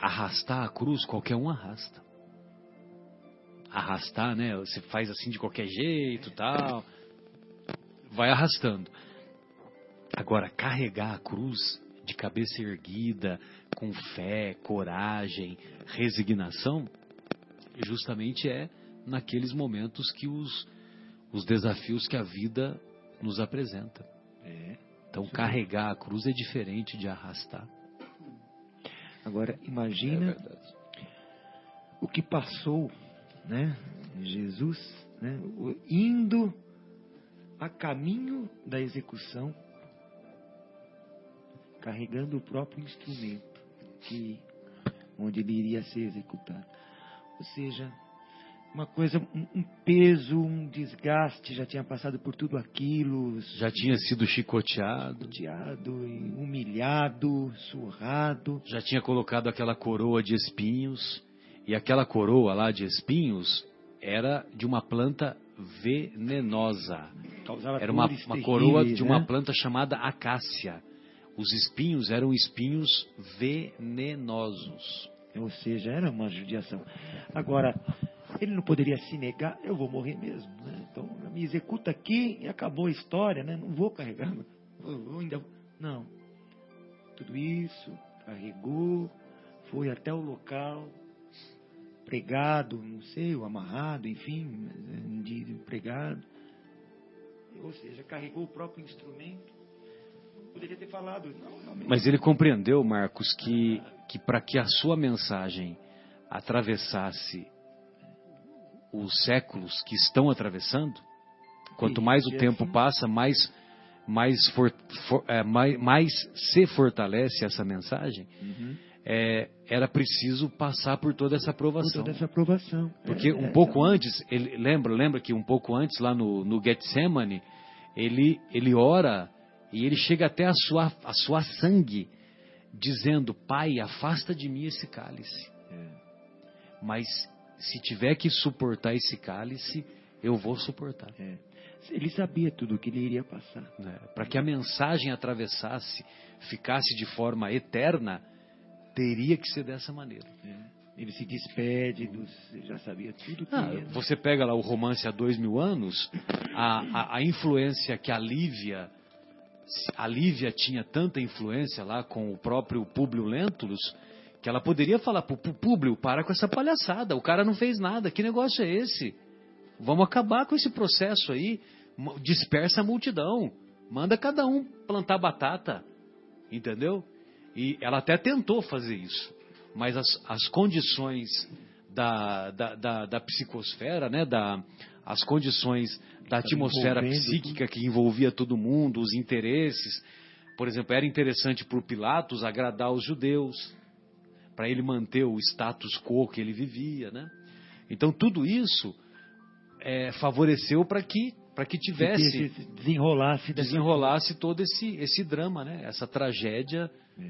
S2: arrastar a cruz, qualquer um arrasta. Arrastar, né? Você faz assim de qualquer jeito tal. Vai arrastando. Agora, carregar a cruz de cabeça erguida, com fé, coragem, resignação, justamente é naqueles momentos que os, os desafios que a vida nos apresenta.
S4: É.
S2: Então, carregar a cruz é diferente de arrastar.
S4: Agora,
S3: É
S4: imagina
S3: verdade.
S4: o que passou, né? Jesus, né? Indo a caminho da execução, carregando o próprio instrumento que onde ele iria ser executado. Ou seja, uma coisa, um, peso, um desgaste, já tinha passado por tudo aquilo,
S2: Já tinha sido chicoteado,
S4: chateado, e humilhado, surrado.
S2: já tinha colocado aquela coroa de espinhos, e aquela coroa lá de espinhos era de uma planta venenosa.
S4: Causava
S2: Era uma, uma coroa de uma
S4: né?
S2: planta chamada acácia. Os espinhos eram espinhos venenosos.
S4: Ou seja, era uma judiação. Agora, ele não poderia se negar, eu vou morrer mesmo. Né? Então, me executa aqui e acabou a história, né? não vou carregar. vou ainda... Não. Tudo isso, carregou, foi até o local, pregado, não sei, ou amarrado, enfim, pregado. Ou seja, carregou o próprio instrumento. Poderia ter falado, não.
S2: Mas ele compreendeu, Marcos, que, que para que a sua mensagem atravessasse os séculos que estão atravessando, quanto mais o tempo passa, mais, mais, for- for- é, mais, mais se fortalece essa mensagem,
S4: Uhum.
S2: é, era preciso passar por toda essa
S4: Por
S2: aprovação.
S4: toda essa aprovação.
S2: Porque
S4: É,
S2: um
S4: é,
S2: pouco
S4: então,
S2: antes, ele lembra, lembra que um pouco antes lá no, no Getsemane, ele ele ora e ele chega até a sua a sua sangue, dizendo: Pai, afasta de mim esse cálice.
S4: É.
S2: Mas se tiver que suportar esse cálice, eu vou suportar.
S4: É. Ele sabia tudo o que ele iria passar.
S2: né? Para que a mensagem atravessasse, ficasse de forma eterna, teria que ser dessa maneira.
S4: Ele se despede, dos, já sabia tudo que
S2: Ah,
S4: ia.
S2: você pega lá o romance há dois mil anos, a, a, a influência que a Lívia, a Lívia tinha tanta influência lá com o próprio Públio Lentulus, que ela poderia falar pro pro Públio, para com essa palhaçada, o cara não fez nada, que negócio é esse? Vamos acabar com esse processo aí, dispersa a multidão, manda cada um plantar batata, entendeu? E ela até tentou fazer isso, mas as, as condições da, da, da, da psicosfera, né, da, as condições da atmosfera psíquica que envolvia todo mundo, os interesses. Por exemplo, era interessante para o Pilatos agradar os judeus, para ele manter o status quo que ele vivia, né? Então tudo isso é, favoreceu para que para que tivesse
S4: que desenrolasse
S2: desenrolasse todo esse esse drama, né? Essa tragédia é.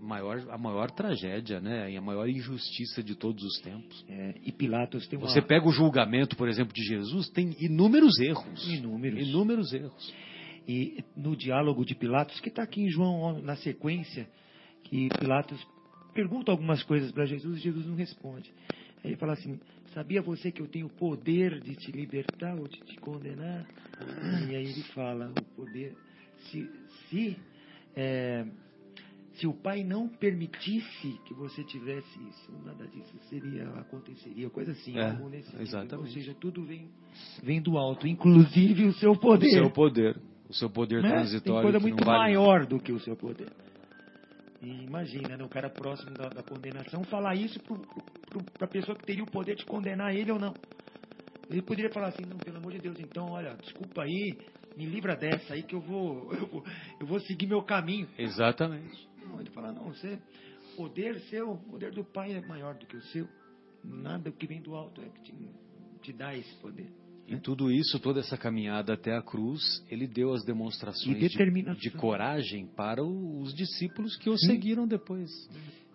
S2: maior a maior tragédia, né? E a maior injustiça de todos os tempos.
S4: É, e Pilatos tem uma...
S2: Você pega o julgamento, por exemplo, de Jesus, tem inúmeros erros.
S4: Inúmeros.
S2: Inúmeros erros.
S4: E no diálogo de Pilatos, que está aqui em João na sequência, que Pilatos pergunta algumas coisas para Jesus e Jesus não responde. Aí ele fala assim: Sabia você que eu tenho o poder de te libertar ou de te condenar? E aí ele fala: O poder. Se, se, é, se o pai não permitisse que você tivesse isso, nada disso seria aconteceria, coisa assim,
S2: é,
S4: algo nesse tipo.
S2: Exatamente.
S4: Ou seja, tudo vem, vem do alto, inclusive o seu poder. O
S2: seu poder. O seu poder
S4: né?
S2: transitório.
S4: Tem coisa muito
S2: vale
S4: maior do que o seu poder. E imagina, né, o cara próximo da, da condenação falar isso para a pessoa que teria o poder de condenar ele ou não. Ele poderia falar assim, não, pelo amor de Deus, então, olha, desculpa aí, me livra dessa aí que eu vou, eu vou, eu vou seguir meu caminho.
S2: Exatamente.
S4: Não, ele fala, não, você, poder seu, poder do Pai é maior do que o seu. Nada que vem do alto é que te, te dá esse poder.
S2: E tudo isso, toda essa caminhada até a cruz, ele deu as demonstrações de, de, coragem para os discípulos que o seguiram depois.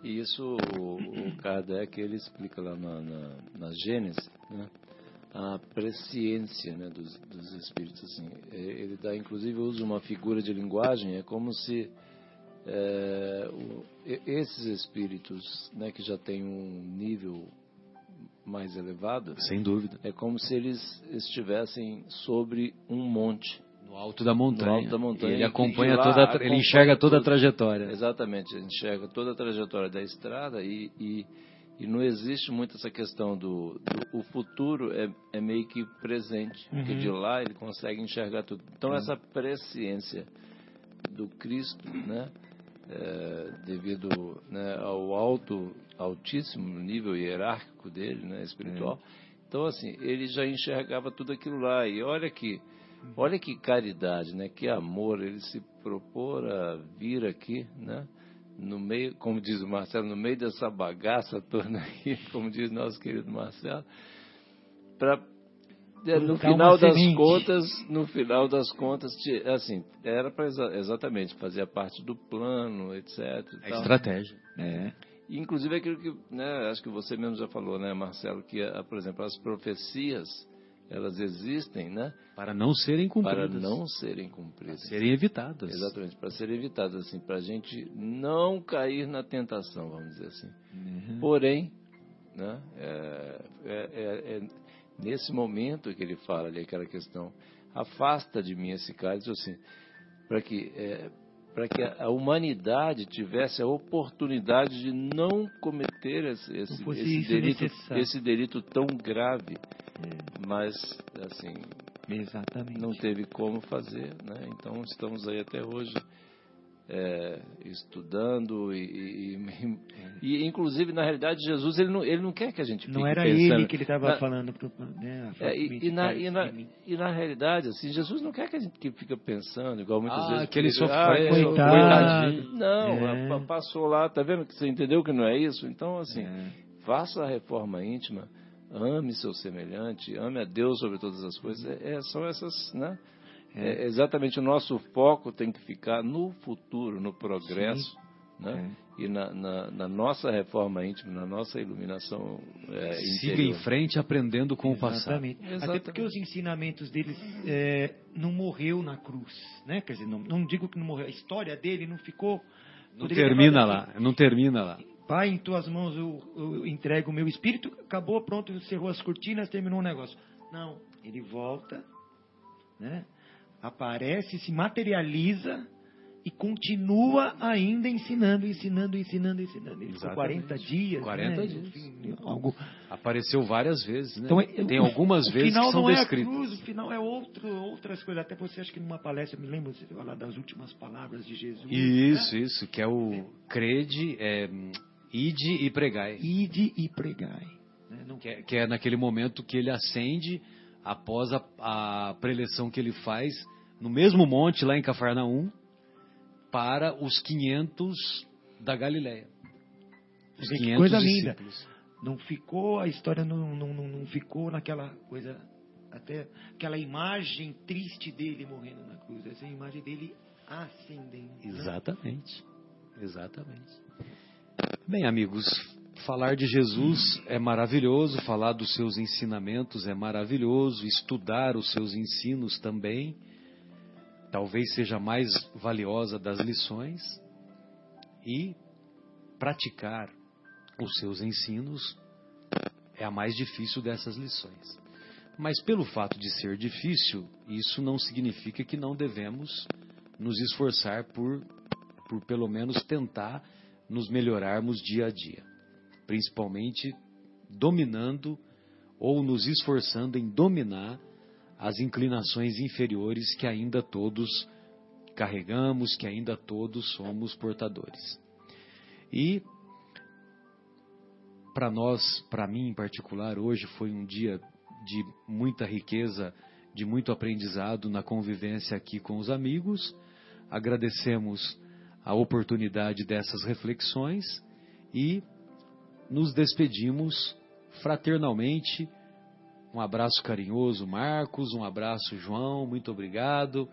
S3: E isso o Kardec ele explica lá na, na, na Gênesis, né? a presciência né, dos, dos espíritos. Assim. Ele dá, inclusive, usa uma figura de linguagem, é como se é, o, esses espíritos né, que já têm um nível mais elevado.
S2: Sem dúvida.
S3: É como se eles estivessem sobre um monte.
S2: No alto da montanha.
S3: No alto da montanha.
S2: Ele acompanha lá, toda, acompanha ele enxerga toda a trajetória.
S3: Exatamente, ele enxerga toda a trajetória da estrada e, e, e não existe muito essa questão do, do o futuro é, é, meio que presente, uhum. porque de lá ele consegue enxergar tudo. Então uhum. essa presciência do Cristo, né, é, devido né, ao alto altíssimo nível hierárquico dele, né, espiritual. É. Então, assim, ele já enxergava tudo aquilo lá. E olha que, olha que caridade, né, que amor. Ele se propor a vir aqui, né, no meio, como diz o Marcelo, no meio dessa bagaça toda aí, como diz nosso querido Marcelo, para no final das semente. contas, no final das contas, assim, era para exatamente fazer parte do plano, etc.
S2: A estratégia.
S3: É. Inclusive aquilo que, né, acho que você mesmo já falou, né, Marcelo, que, ah, por exemplo, as profecias, elas existem, né?
S2: Para não serem cumpridas.
S3: Para não serem cumpridas.
S2: Para serem evitadas.
S3: Exatamente, para serem evitadas, assim, para a gente não cair na tentação, vamos dizer assim. Uhum. Porém, né, é, é, é, é, nesse momento que ele fala ali, aquela questão, afasta de mim esse cálice, assim, para que é, para que a humanidade tivesse a oportunidade de não cometer esse, esse, esse delito, esse delito tão grave. É. Mas, assim,
S4: Exatamente.
S3: não teve como fazer. Né? Então, estamos aí até hoje é, estudando e, e, e, inclusive na realidade Jesus ele não, ele não quer que a gente fique
S4: não era
S3: pensando,
S4: ele que ele estava falando pro, né,
S3: é, e, e, na, e, na, e na realidade assim Jesus não quer que a gente fique pensando igual muitas
S2: ah,
S3: vezes
S2: que ele sofreu
S3: ah,
S2: é,
S3: coitadinho. Não é. passou lá tá vendo que você entendeu que não é isso? Então assim é. faça a reforma íntima ame seu semelhante ame a Deus sobre todas as coisas é, é são essas né é, exatamente o nosso foco tem que ficar no futuro, no progresso, né? É. E na, na, na, nossa reforma íntima, na nossa iluminação é,
S2: Siga em frente aprendendo com
S4: Exatamente.
S2: o passado.
S4: Exatamente. Até porque os ensinamentos deles é, não morreu na cruz, né? Quer dizer, não, não digo que não morreu, a história dele não ficou...
S2: Não termina lá, não termina lá.
S4: Pai, em tuas mãos eu, eu entrego o meu espírito, acabou, pronto, encerrou as cortinas, terminou o negócio. Não, ele volta, né? Aparece, se materializa e continua ainda ensinando, ensinando, ensinando, ensinando. Ele ficou
S2: Exatamente.
S4: 40 dias.
S2: 40
S4: né?
S2: dias.
S4: Enfim, algo...
S2: Apareceu várias vezes, né?
S4: Então, é-
S2: Tem
S4: o-
S2: algumas
S4: o
S2: vezes
S4: final
S2: que são
S4: não é a
S2: descritas.
S4: cruz, o final é outro, outras coisas. Até você acha que numa palestra, eu me lembro você falar das últimas palavras de Jesus.
S2: Isso,
S4: né?
S2: isso, que é o crede, é, ide e pregai.
S4: Ide e pregai. né? Não
S2: Que é, que é naquele momento que ele acende após a, a preleção que ele faz no mesmo monte lá em Cafarnaum para os 500 da Galileia. Os 500
S4: coisa linda.
S2: discípulos.
S4: Não ficou, a história não, não, não, não ficou naquela coisa, até aquela imagem triste dele morrendo na cruz. Essa é a imagem dele ascendendo.
S2: Exatamente. Exatamente. Bem, amigos, falar de Jesus é maravilhoso, falar dos seus ensinamentos é maravilhoso, estudar os seus ensinos também, talvez seja a mais valiosa das lições, e praticar os seus ensinos é a mais difícil dessas lições. Mas pelo fato de ser difícil, isso não significa que não devemos nos esforçar por, por pelo menos tentar nos melhorarmos dia a dia, principalmente dominando ou nos esforçando em dominar as inclinações inferiores que ainda todos carregamos, que ainda todos somos portadores. E para nós, para mim em particular, hoje foi um dia de muita riqueza, de muito aprendizado na convivência aqui com os amigos. Agradecemos a oportunidade dessas reflexões e nos despedimos fraternalmente. Um abraço carinhoso, Marcos, um abraço, João, muito obrigado.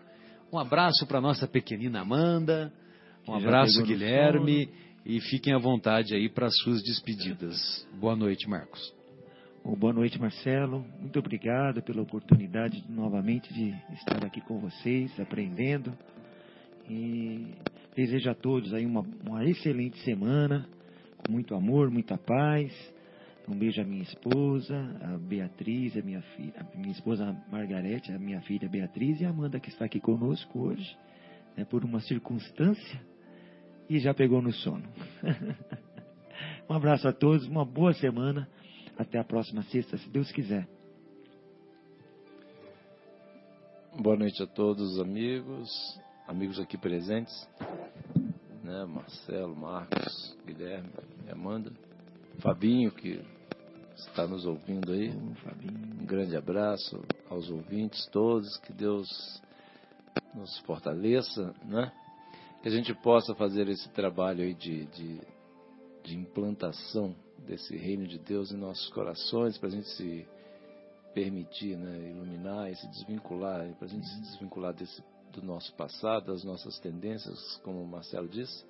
S2: Um abraço para nossa pequenina Amanda, um abraço, Guilherme, e fiquem à vontade aí para suas despedidas. Boa noite, Marcos.
S4: Boa noite, Marcelo. Muito obrigado pela oportunidade de, novamente de estar aqui com vocês, aprendendo. E desejo a todos aí uma, uma excelente semana, com muito amor, muita paz. Um beijo à minha esposa, a Beatriz, a minha filha, a minha esposa Margarete, a minha filha Beatriz e a Amanda que está aqui conosco hoje, né, por uma circunstância e já pegou no sono. um abraço a todos, uma boa semana. Até a próxima sexta, se Deus quiser.
S3: Boa noite a todos os amigos, amigos aqui presentes, né? Marcelo, Marcos, Guilherme Amanda, Fabinho que está nos ouvindo aí. Um grande abraço aos ouvintes todos, que Deus nos fortaleça, né? Que a gente possa fazer esse trabalho aí de, de, de implantação desse reino de Deus em nossos corações, para a gente se permitir, né, iluminar e se desvincular, para a gente se desvincular desse, do nosso passado, das nossas tendências, como o Marcelo disse,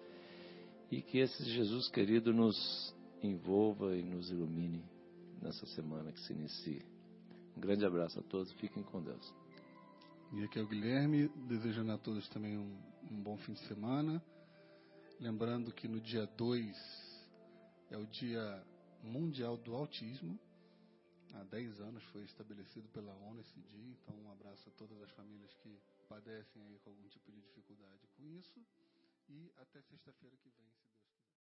S3: e que esse Jesus querido nos envolva e nos ilumine nessa semana que se inicia. Um grande abraço a todos, fiquem com Deus.
S5: E aqui é o Guilherme, desejando a todos também um, um bom fim de semana. Lembrando que no dia 2 é o Dia Mundial do Autismo. Há 10 anos foi estabelecido pela ONU esse dia, então um abraço a todas as famílias que padecem aí com algum tipo de dificuldade com isso. E até sexta-feira que vem, se